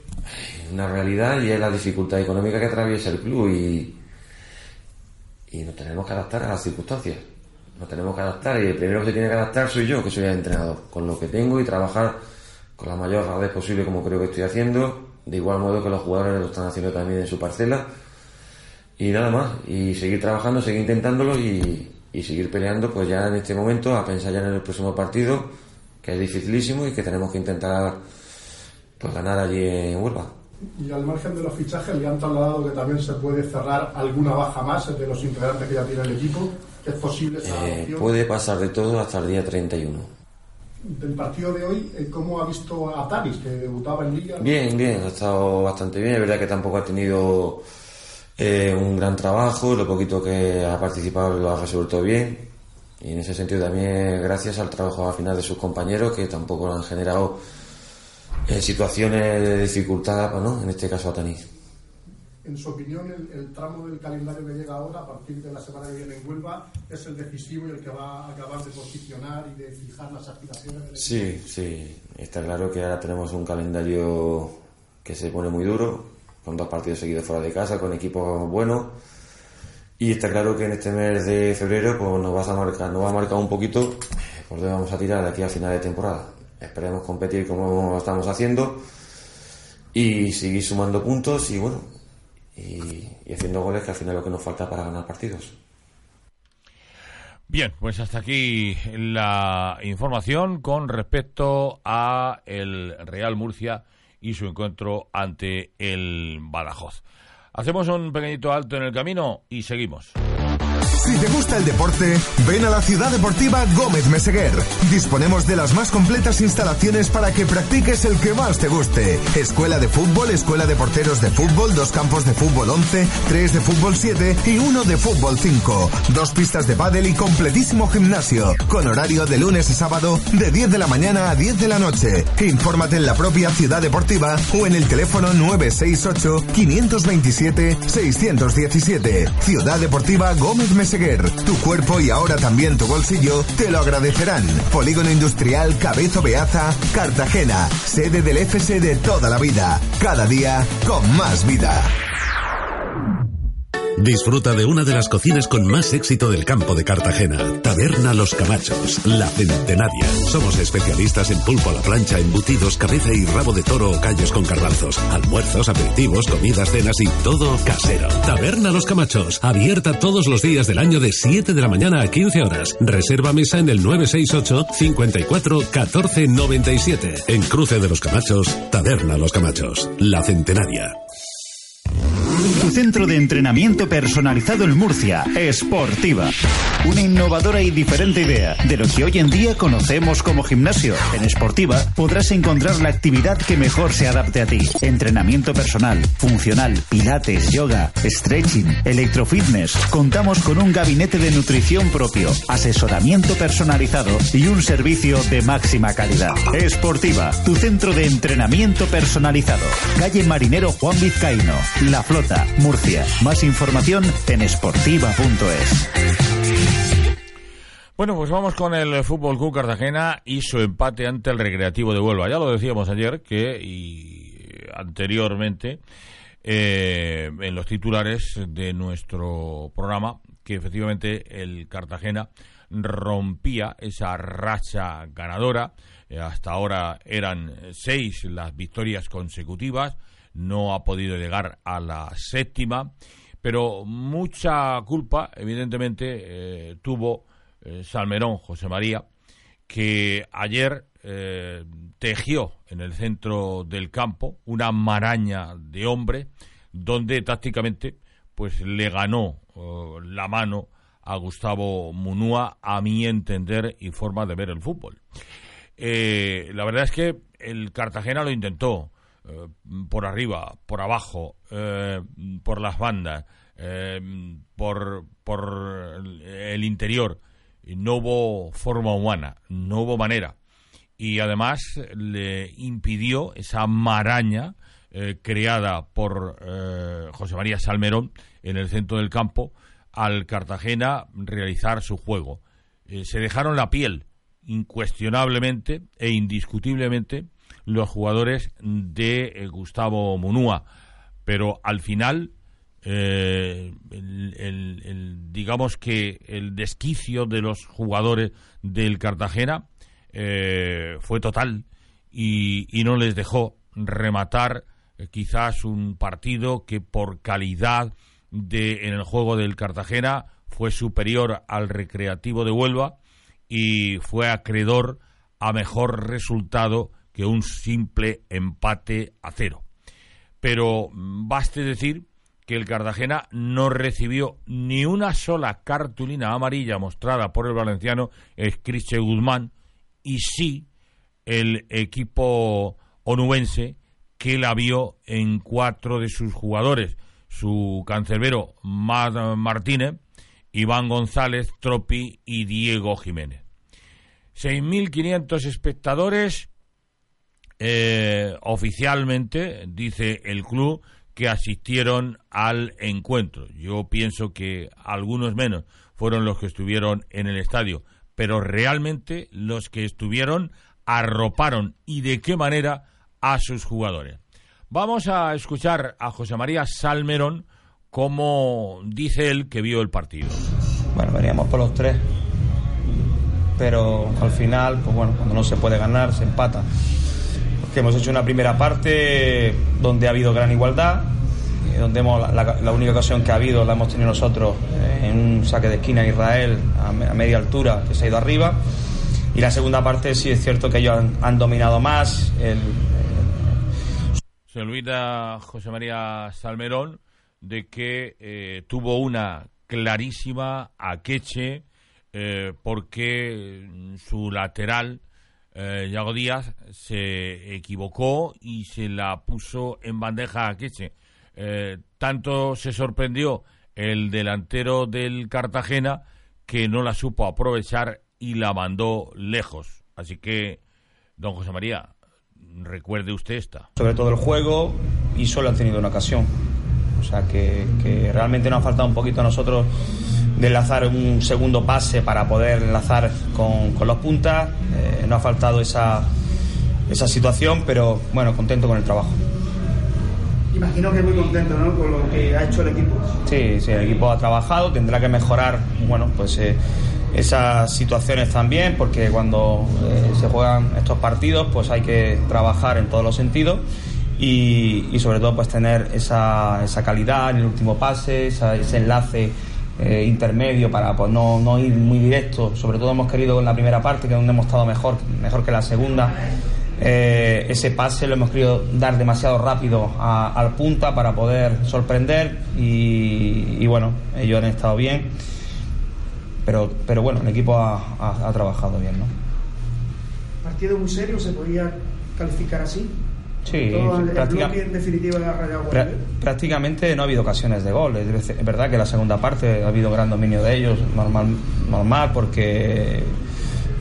una realidad y es la dificultad económica que atraviesa el club y, y nos tenemos que adaptar a las circunstancias nos tenemos que adaptar y el primero que se tiene que adaptar soy yo, que soy el entrenador, con lo que tengo y trabajar con la mayor rapidez posible como creo que estoy haciendo, de igual modo que los jugadores lo están haciendo también en su parcela y nada más, y seguir trabajando, seguir intentándolo y, y seguir peleando pues ya en este momento a pensar ya en el próximo partido, que es dificilísimo y que tenemos que intentar pues ganar allí en Huelva. Y al margen de los fichajes, le han trasladado que también se puede cerrar alguna baja más de los integrantes que ya tiene el equipo. ¿Es posible esa eh, Puede pasar de todo hasta el día 31. Del partido de hoy, eh, ¿cómo ha visto a Tavis, que debutaba en Liga? Bien, bien, ha estado bastante bien. Es verdad que tampoco ha tenido eh, un gran trabajo. Lo poquito que ha participado lo ha resuelto bien. Y en ese sentido también gracias al trabajo al final de sus compañeros que tampoco han generado en situaciones de dificultad, ¿no? en este caso a Tanis. En su opinión, el, tramo del calendario que llega ahora, a partir de la semana que viene en Huelva, es el decisivo y el que va a acabar de posicionar y de fijar las aspiraciones del Sí, sí. Está claro que ahora tenemos un calendario que se pone muy duro, con dos partidos seguidos fuera de casa, con equipos buenos. Y está claro que en este mes de febrero pues nos, vas a marcar, nos va a marcar un poquito por dónde vamos a tirar de aquí a final de temporada. Esperemos competir como estamos haciendo y seguir sumando puntos y bueno, y, haciendo goles que al final es lo que nos falta para ganar partidos. Bien, pues hasta aquí la información con respecto a el Real Murcia y su encuentro ante el Badajoz. Hacemos un pequeñito alto en el camino y seguimos. Si te gusta el deporte, ven a la Ciudad Deportiva Gómez Meseguer. Disponemos de las más completas instalaciones para que practiques el que más te guste. Escuela de fútbol, escuela de porteros de fútbol, dos campos de fútbol 11, tres de fútbol 7 y uno de fútbol 5. Dos pistas de pádel y completísimo gimnasio, con horario de lunes a sábado de 10 de la mañana a 10 de la noche. Infórmate en la propia Ciudad Deportiva o en el teléfono 968 527 617. Ciudad Deportiva Gómez Meseguer tu cuerpo y ahora también tu bolsillo te lo agradecerán. Polígono Industrial Cabezo Beaza, Cartagena, sede del FC de toda la vida. Cada día con más vida. Disfruta de una de las cocinas con más éxito del campo de Cartagena. Taberna Los Camachos, la centenaria. Somos especialistas en pulpo a la plancha, embutidos, cabeza y rabo de toro o callos con garbanzos. Almuerzos, aperitivos, comidas, cenas y todo casero. Taberna Los Camachos, abierta todos los días del año de 7 de la mañana a 15 horas. Reserva mesa en el 968 54 14 97. En Cruce de los Camachos, Taberna Los Camachos, la centenaria. Centro de entrenamiento personalizado en Murcia, Esportiva. Una innovadora y diferente idea de lo que hoy en día conocemos como gimnasio. En Esportiva podrás encontrar la actividad que mejor se adapte a ti. Entrenamiento personal, funcional, pilates, yoga, stretching, electrofitness. Contamos con un gabinete de nutrición propio, asesoramiento personalizado y un servicio de máxima calidad. Esportiva, tu centro de entrenamiento personalizado. Calle Marinero Juan Vizcaíno, La Flota, Murcia. Más información en esportiva.es. Bueno, pues vamos con el Fútbol Club Cartagena y su empate ante el Recreativo de Huelva. Ya lo decíamos ayer que y anteriormente eh, en los titulares de nuestro programa que efectivamente el Cartagena rompía esa racha ganadora. Eh, hasta ahora eran seis las victorias consecutivas no ha podido llegar a la séptima, pero mucha culpa, evidentemente, eh, tuvo eh, Salmerón José María, que ayer eh, tejió en el centro del campo una maraña de hombre donde tácticamente pues le ganó eh, la mano a Gustavo Munúa a mi entender y forma de ver el fútbol. La verdad es que el Cartagena lo intentó por arriba, por abajo, por las bandas, por, por el interior. No hubo forma humana, no hubo manera y además le impidió esa maraña eh, creada por eh, José María Salmerón en el centro del campo al Cartagena realizar su juego. Eh, se dejaron la piel incuestionablemente e indiscutiblemente los jugadores de Gustavo Munúa, pero al final digamos que el desquicio de los jugadores del Cartagena eh, fue total y, no les dejó rematar eh, quizás un partido que por calidad de, en el juego del Cartagena fue superior al Recreativo de Huelva y fue acreedor a mejor resultado que un simple empate a cero. Pero baste decir que el Cartagena no recibió ni una sola cartulina amarilla mostrada por el valenciano Escriche Guzmán, y sí el equipo onubense que la vio en cuatro de sus jugadores, su cancerbero Martínez, Iván González, Tropi y Diego Jiménez. 6.500 espectadores eh, oficialmente, dice el club, que asistieron al encuentro. Yo pienso que algunos menos fueron los que estuvieron en el estadio, pero realmente los que estuvieron arroparon y de qué manera a sus jugadores. Vamos a escuchar a José María Salmerón como dice él que vio el partido. Bueno, veníamos por los tres, pero al final, pues bueno, cuando no se puede ganar, se empata. Porque hemos hecho una primera parte donde ha habido gran igualdad, donde hemos, la, única ocasión que ha habido la hemos tenido nosotros eh, en un saque de esquina Israel a, media altura que se ha ido arriba. Y la segunda parte sí es cierto que ellos han, dominado más se olvida José María Salmerón de que eh, tuvo una clarísima a Queche eh, porque su lateral Yago Díaz se equivocó y se la puso en bandeja a Queche eh, tanto se sorprendió el delantero del Cartagena que no la supo aprovechar y la mandó lejos. Así que, don José María, recuerde usted esta. Sobre todo el juego y solo han tenido una ocasión. O sea que, realmente nos ha faltado un poquito a nosotros de enlazar un segundo pase para poder enlazar con, los puntas. Eh, no ha faltado esa, esa situación, pero bueno, contento con el trabajo. Imagino que muy contento ¿no? con lo que ha hecho el equipo. Sí, sí, el equipo ha trabajado, tendrá que mejorar, bueno, pues eh, esas situaciones también, porque cuando eh, se juegan estos partidos, pues hay que trabajar en todos los sentidos y, sobre todo pues tener esa, esa, calidad en el último pase, ese enlace eh, intermedio para pues, no, no, ir muy directo. Sobre todo hemos querido en la primera parte, que es donde hemos estado mejor, mejor que la segunda eh, ese pase lo hemos querido dar demasiado rápido al punta para poder sorprender y, bueno, ellos han estado bien, pero, pero bueno, el equipo ha, trabajado bien. ¿no? ¿Partido muy serio se podría calificar así? Sí, prácticamente no ha habido ocasiones de gol. Es verdad que la segunda parte ha habido gran dominio de ellos, normal, normal porque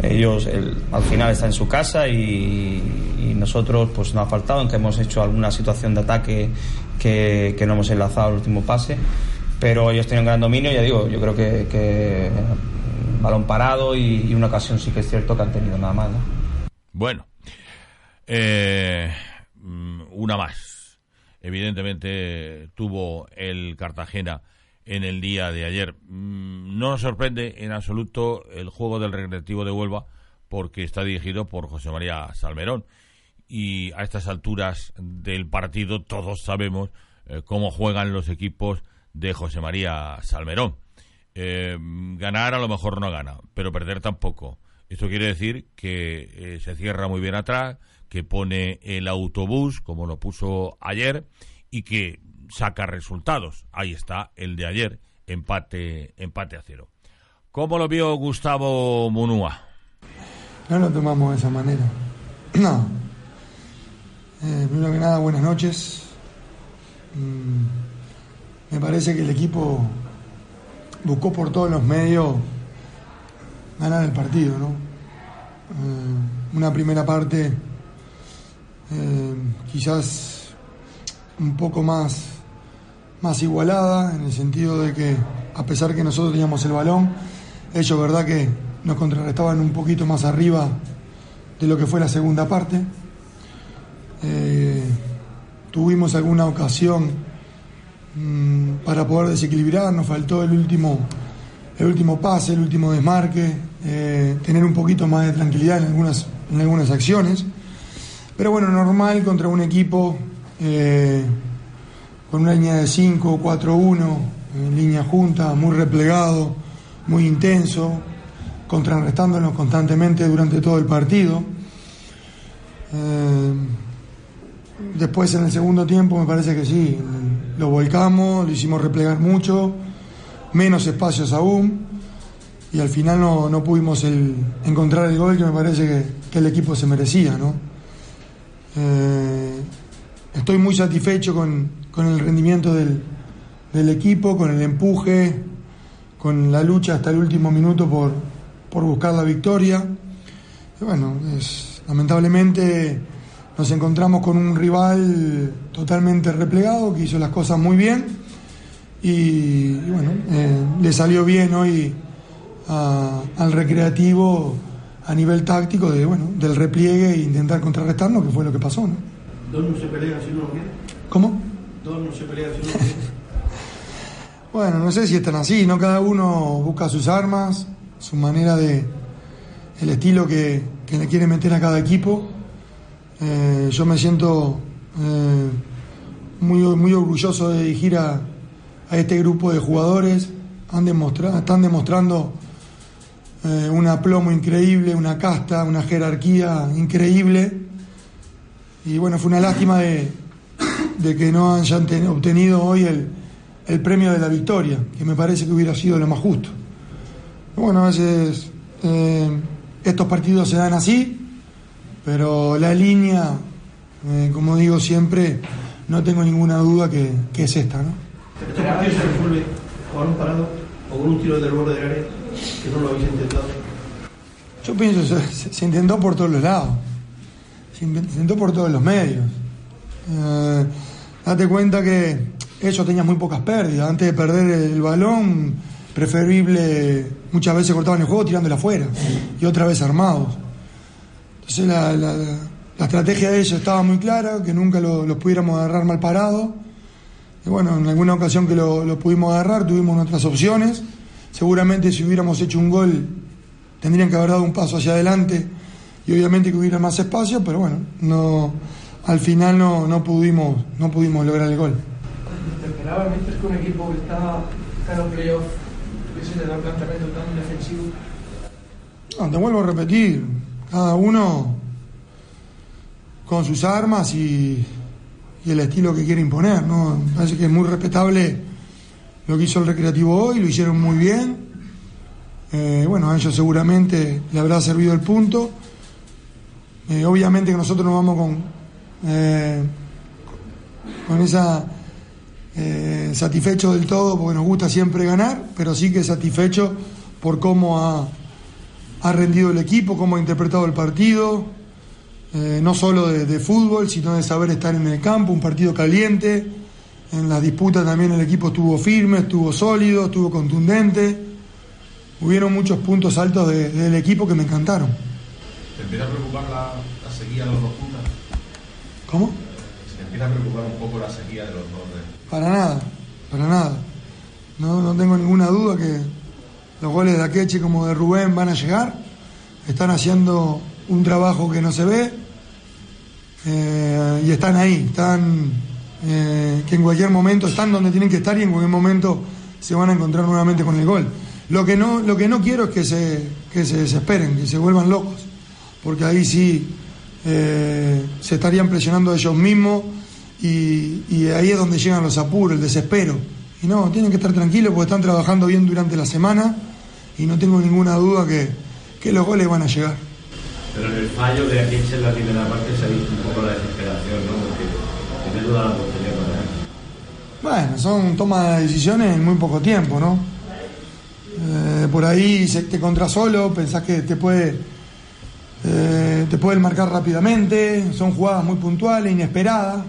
ellos al final están en su casa y, nosotros pues nos ha faltado, aunque hemos hecho alguna situación de ataque que, no hemos enlazado el último pase, pero ellos tienen gran dominio, ya digo, yo creo que, balón parado y, una ocasión sí que es cierto que han tenido nada más. Bueno, eh, una más. Evidentemente tuvo el Cartagena en el día de ayer. Mm, no nos sorprende en absoluto el juego del Recreativo de Huelva porque está dirigido por José María Salmerón. Y a estas alturas del partido todos sabemos eh, cómo juegan los equipos de José María Salmerón. Eh, ganar a lo mejor no gana, pero perder tampoco. Esto quiere decir que eh, se cierra muy bien atrás, que pone el autobús, como lo puso ayer, y que saca resultados. Ahí está el de ayer, empate, empate a cero. ¿Cómo lo vio Gustavo Munúa? No lo tomamos de esa manera. No. Eh, primero que nada, buenas noches. Mm, me parece que el equipo buscó por todos los medios ganar el partido, ¿no? Eh, una primera parte eh, quizás un poco más, más igualada, en el sentido de que a pesar que nosotros teníamos el balón, ellos verdad que nos contrarrestaban un poquito más arriba de lo que fue la segunda parte. Eh, tuvimos alguna ocasión mm, para poder desequilibrar, nos faltó el último, el último pase, el último desmarque, eh, tener un poquito más de tranquilidad en algunas, en algunas acciones. Pero bueno, normal contra un equipo eh, con una línea de 5, 4-1, en línea junta, muy replegado, muy intenso, contrarrestándonos constantemente durante todo el partido. Eh, después en el segundo tiempo me parece que sí, lo volcamos, lo hicimos replegar mucho, menos espacios aún, y al final no, pudimos encontrar el gol que me parece que, el equipo se merecía. ¿no? Eh, estoy muy satisfecho con, el rendimiento del, del equipo, con el empuje, con la lucha hasta el último minuto por, por buscar la victoria. bueno, lamentablemente nos encontramos con un rival totalmente replegado que hizo las cosas muy bien y, bueno, eh, le salió bien hoy al recreativo a nivel táctico de, bueno, del repliegue e intentar contrarrestarnos, que fue lo que pasó. ¿no? ¿Dos no se pelea si uno quiere? ¿Cómo? No se pelea si uno quiere. bueno, no sé si están así, ¿no? Cada uno busca sus armas, su manera de, el estilo que, le quiere meter a cada equipo. Eh, yo me siento eh, muy, muy orgulloso de dirigir a, este grupo de jugadores. Han demostrado, están demostrando eh, un aplomo increíble, una casta, una jerarquía increíble. Y bueno, fue una lástima de, que no hayan obtenido hoy el, el premio de la victoria, que me parece que hubiera sido lo más justo. Bueno, a veces eh, estos partidos se dan así, pero la línea, eh, como digo siempre, no tengo ninguna duda que, es esta. ¿no? ¿Este partido se resuelve con un parado o con un tiro del borde del área que no lo habéis intentado? Yo pienso que se, intentó por todos los lados, se intentó por todos los medios. Eh, date cuenta que ellos tenían muy pocas pérdidas. Antes de perder el balón, preferible, muchas veces cortaban el juego tirándola afuera y otra vez armados. Entonces la, la, estrategia de ellos estaba muy clara, que nunca los pudiéramos agarrar mal parados. Y bueno, en alguna ocasión que lo, pudimos agarrar, tuvimos otras opciones. Seguramente si hubiéramos hecho un gol, tendrían que haber dado un paso hacia adelante y obviamente que hubiera más espacio, pero bueno, no, al final no, no, pudimos, no pudimos lograr el gol. ¿Te esperabas que un equipo que está en los playoffs defensivo? te vuelvo a repetir, cada uno con sus armas y, el estilo que quiere imponer, ¿no? parece que es muy respetable lo que hizo el Recreativo hoy, lo hicieron muy bien. Eh, bueno, a ellos seguramente le habrá servido el punto. Eh, obviamente que nosotros nos vamos con, eh, con esa eh, satisfecho del todo porque nos gusta siempre ganar, pero sí que satisfecho por cómo ha, ha rendido el equipo, cómo ha interpretado el partido, no solo de, fútbol, sino de saber estar en el campo, un partido caliente. En la disputa también el equipo estuvo firme, estuvo sólido, estuvo contundente. Hubieron muchos puntos altos del equipo que me encantaron. ¿Te empieza a preocupar la, la sequía de los dos puntos? ¿Cómo? ¿Se empieza a preocupar un poco la sequía de los dos para nada, para nada. No, tengo ninguna duda que los goles de Akeche como de Rubén van a llegar. Están haciendo un trabajo que no se ve eh, y están ahí, están eh, que en cualquier momento están donde tienen que estar y en cualquier momento se van a encontrar nuevamente con el gol. Lo que no, lo que no quiero es que se, que se desesperen, que se vuelvan locos, porque ahí sí eh, se estarían presionando ellos mismos y, ahí es donde llegan los apuros, el desespero. Y no, tienen que estar tranquilos porque están trabajando bien durante la semana y no tengo ninguna duda que, que los goles van a llegar. Pero en el fallo de Akinche en la primera parte se ha visto un poco la desesperación, ¿no? Porque Bueno, son tomas de decisiones en muy poco tiempo, ¿no? Eh, por ahí se te contra solo, pensás que te puede eh, te pueden marcar rápidamente, son jugadas muy puntuales, inesperadas.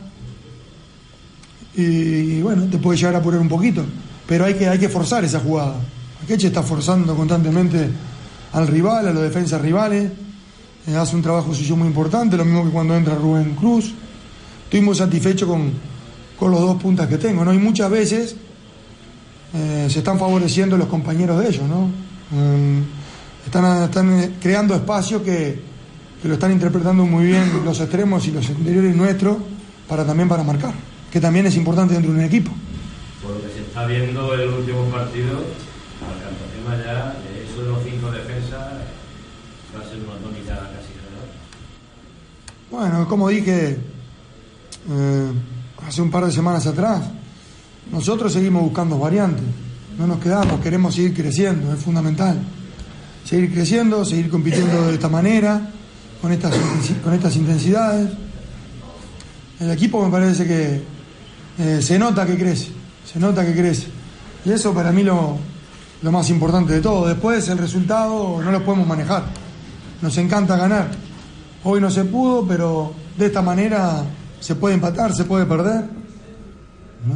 Y, bueno, te puede llegar a apurar un poquito, pero hay que, hay que forzar esa jugada. Akeche está forzando constantemente al rival, a los defensas rivales. Eh, hace un trabajo suyo muy importante, lo mismo que cuando entra Rubén Cruz. Estoy muy satisfecho con, con los dos puntas que tengo, ¿no? Y muchas veces eh, se están favoreciendo los compañeros de ellos, ¿no? Mm, están, están eh, creando espacios que, que, lo están interpretando muy bien los extremos y los interiores nuestros para también para marcar, que también es importante dentro de un equipo. Por lo que se está viendo el último partido, Alcantacema ya, eso de los cinco defensas, va a ser una tónica casi general. Bueno, como dije eh, hace un par de semanas atrás, nosotros seguimos buscando variantes, no nos quedamos, queremos seguir creciendo, es fundamental. Seguir creciendo, seguir compitiendo de esta manera, con estas, con estas intensidades. El equipo me parece que eh, se nota que crece, se nota que crece. Y eso para mí lo, lo más importante de todo. Después el resultado no lo podemos manejar. Nos encanta ganar. Hoy no se pudo, pero de esta manera se puede empatar, se puede perder.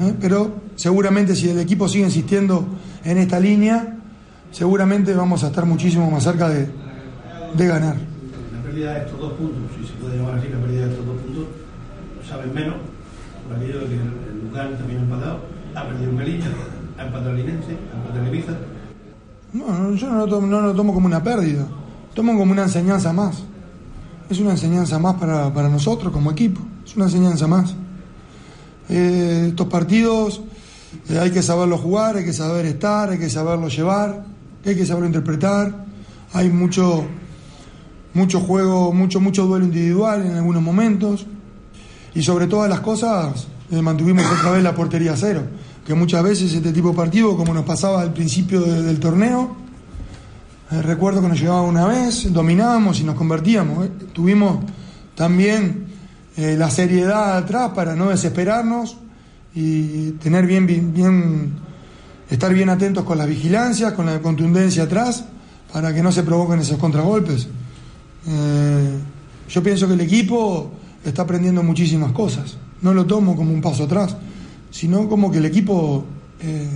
¿Eh? Pero seguramente si el equipo sigue insistiendo en esta línea, seguramente vamos a estar muchísimo más cerca de, de ganar. La pérdida de estos dos puntos, si se puede llamar así la pérdida de estos dos puntos, saben menos, por aquello de que el lugar también ha empatado, ha perdido un Melilla, ha empatado el Linense, ha empatado el Ibiza. No, yo no lo, tomo, no lo tomo como una pérdida, tomo como una enseñanza más. Es una enseñanza más para, para nosotros como equipo, es una enseñanza más. Eh, estos partidos eh, hay que saberlo jugar, hay que saber estar, hay que saberlo llevar, hay que saberlo interpretar. Hay mucho, mucho juego, mucho, mucho duelo individual en algunos momentos. Y sobre todas las cosas, eh, mantuvimos otra vez la portería cero. Que muchas veces este tipo de partido, como nos pasaba al principio de, del torneo, recuerdo que nos llegaba una vez, dominábamos y nos convertíamos. Tuvimos también eh, la seriedad atrás para no desesperarnos y tener bien, bien, bien, estar bien atentos con las vigilancias, con la contundencia atrás, para que no se provoquen esos contragolpes. Eh, yo pienso que el equipo está aprendiendo muchísimas cosas. No lo tomo como un paso atrás, sino como que el equipo eh,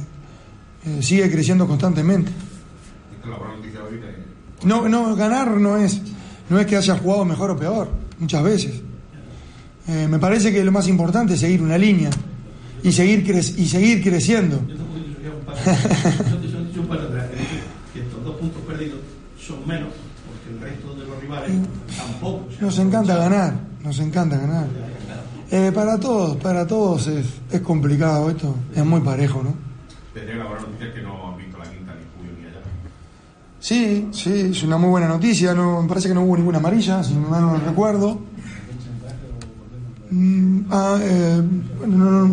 eh, sigue creciendo constantemente. No, no, ganar no es, no es que haya jugado mejor o peor, muchas veces. Eh, me parece que lo más importante es seguir una línea y seguir, cre y seguir creciendo. que estos dos puntos perdidos son menos, porque el resto de los rivales tampoco. Nos encanta ganar, nos encanta ganar. Eh, para todos, para todos es, es, complicado esto, es muy parejo, ¿no? Tendría la buena noticia que no han visto la quinta ni Julio ni allá. Sí, sí, es una muy buena noticia, no, me parece que no hubo ninguna amarilla, si mal no recuerdo. Mm, ah, eh, no,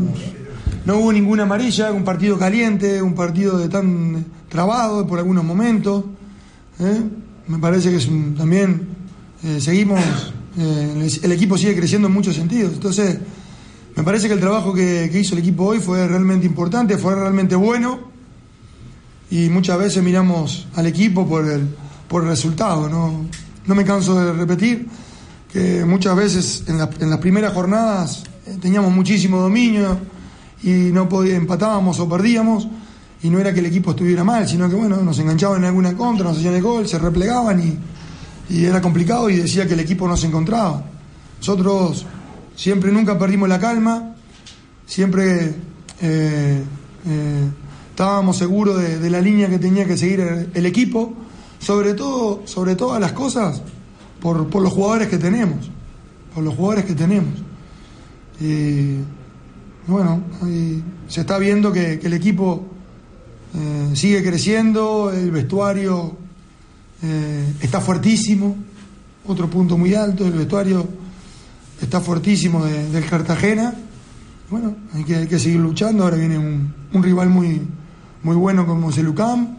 no, hubo ninguna amarilla, un partido caliente, un partido de tan trabado por algunos momentos. ¿eh? Me parece que es un, también eh, seguimos, eh, el equipo sigue creciendo en muchos sentidos. Entonces, me parece que el trabajo que, que, hizo el equipo hoy fue realmente importante, fue realmente bueno. Y muchas veces miramos al equipo por el, por el resultado. ¿no? no me canso de repetir que muchas veces en, la, en las primeras jornadas teníamos muchísimo dominio y no podía, empatábamos o perdíamos y no era que el equipo estuviera mal, sino que bueno, nos enganchaban en alguna contra, nos hacían el gol, se replegaban y, era complicado y decía que el equipo no se encontraba. Nosotros siempre nunca perdimos la calma, siempre eh, eh, estábamos seguros de, de, la línea que tenía que seguir el, el, equipo, sobre todo, sobre todas las cosas, por, por los jugadores que tenemos, por los jugadores que tenemos. Y bueno, se está viendo que, el equipo eh, sigue creciendo, el vestuario eh, está fuertísimo, otro punto muy alto, el vestuario está fuertísimo del Cartagena. Bueno, hay que, hay que seguir luchando, ahora viene un, un rival muy, muy bueno como Celucam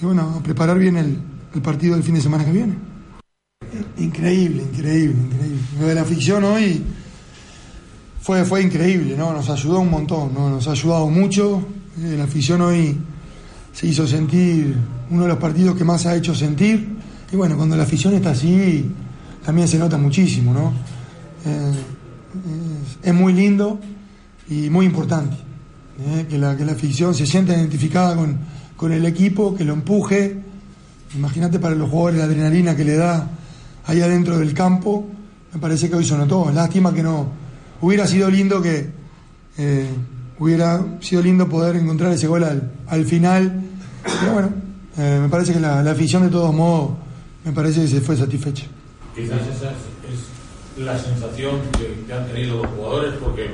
y bueno, a preparar bien el, el partido del fin de semana que viene. Increíble, increíble, increíble. Lo de la ficción hoy fue, fue increíble, ¿no? Nos ayudó un montón, ¿no? Nos ha ayudado mucho. Eh, la afición hoy se hizo sentir uno de los partidos que más ha hecho sentir. Y bueno, cuando la afición está así, también se nota muchísimo, ¿no? Eh, es, es, muy lindo y muy importante. ¿eh? Que, la, que la afición se sienta identificada con, con el equipo, que lo empuje. Imagínate para los jugadores la adrenalina que le da ahí adentro del campo. Me parece que hoy sonó todo. Lástima que no. Hubiera sido lindo que. Eh, hubiera sido lindo poder encontrar ese gol al, al final. Pero bueno, eh, me parece que la, la, afición de todos modos, me parece que se fue satisfecha. Quizás esa es, es la sensación que, que, han tenido los jugadores porque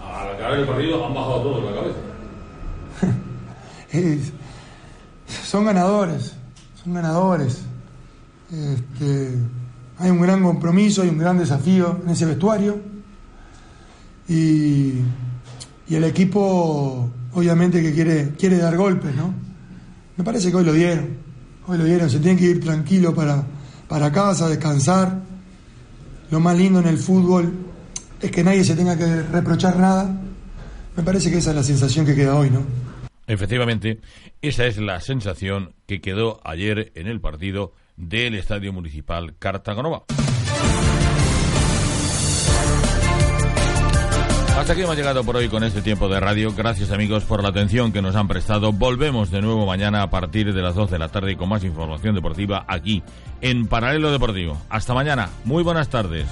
al acabar el partido han bajado todos la cabeza. es, son ganadores, son ganadores. Este, hay un gran compromiso, hay un gran desafío en ese vestuario. Y, y, el equipo, obviamente, que quiere, quiere dar golpes, ¿no? Me parece que hoy lo dieron. Hoy lo dieron. Se tienen que ir tranquilo para, para casa, descansar. Lo más lindo en el fútbol es que nadie se tenga que reprochar nada. Me parece que esa es la sensación que queda hoy, ¿no? Efectivamente, esa es la sensación que quedó ayer en el partido del Estadio Municipal Cartagonova. Hasta aquí hemos llegado por hoy con este tiempo de radio. Gracias amigos por la atención que nos han prestado. Volvemos de nuevo mañana a partir de las 2 de la tarde con más información deportiva aquí en Paralelo Deportivo. Hasta mañana. Muy buenas tardes.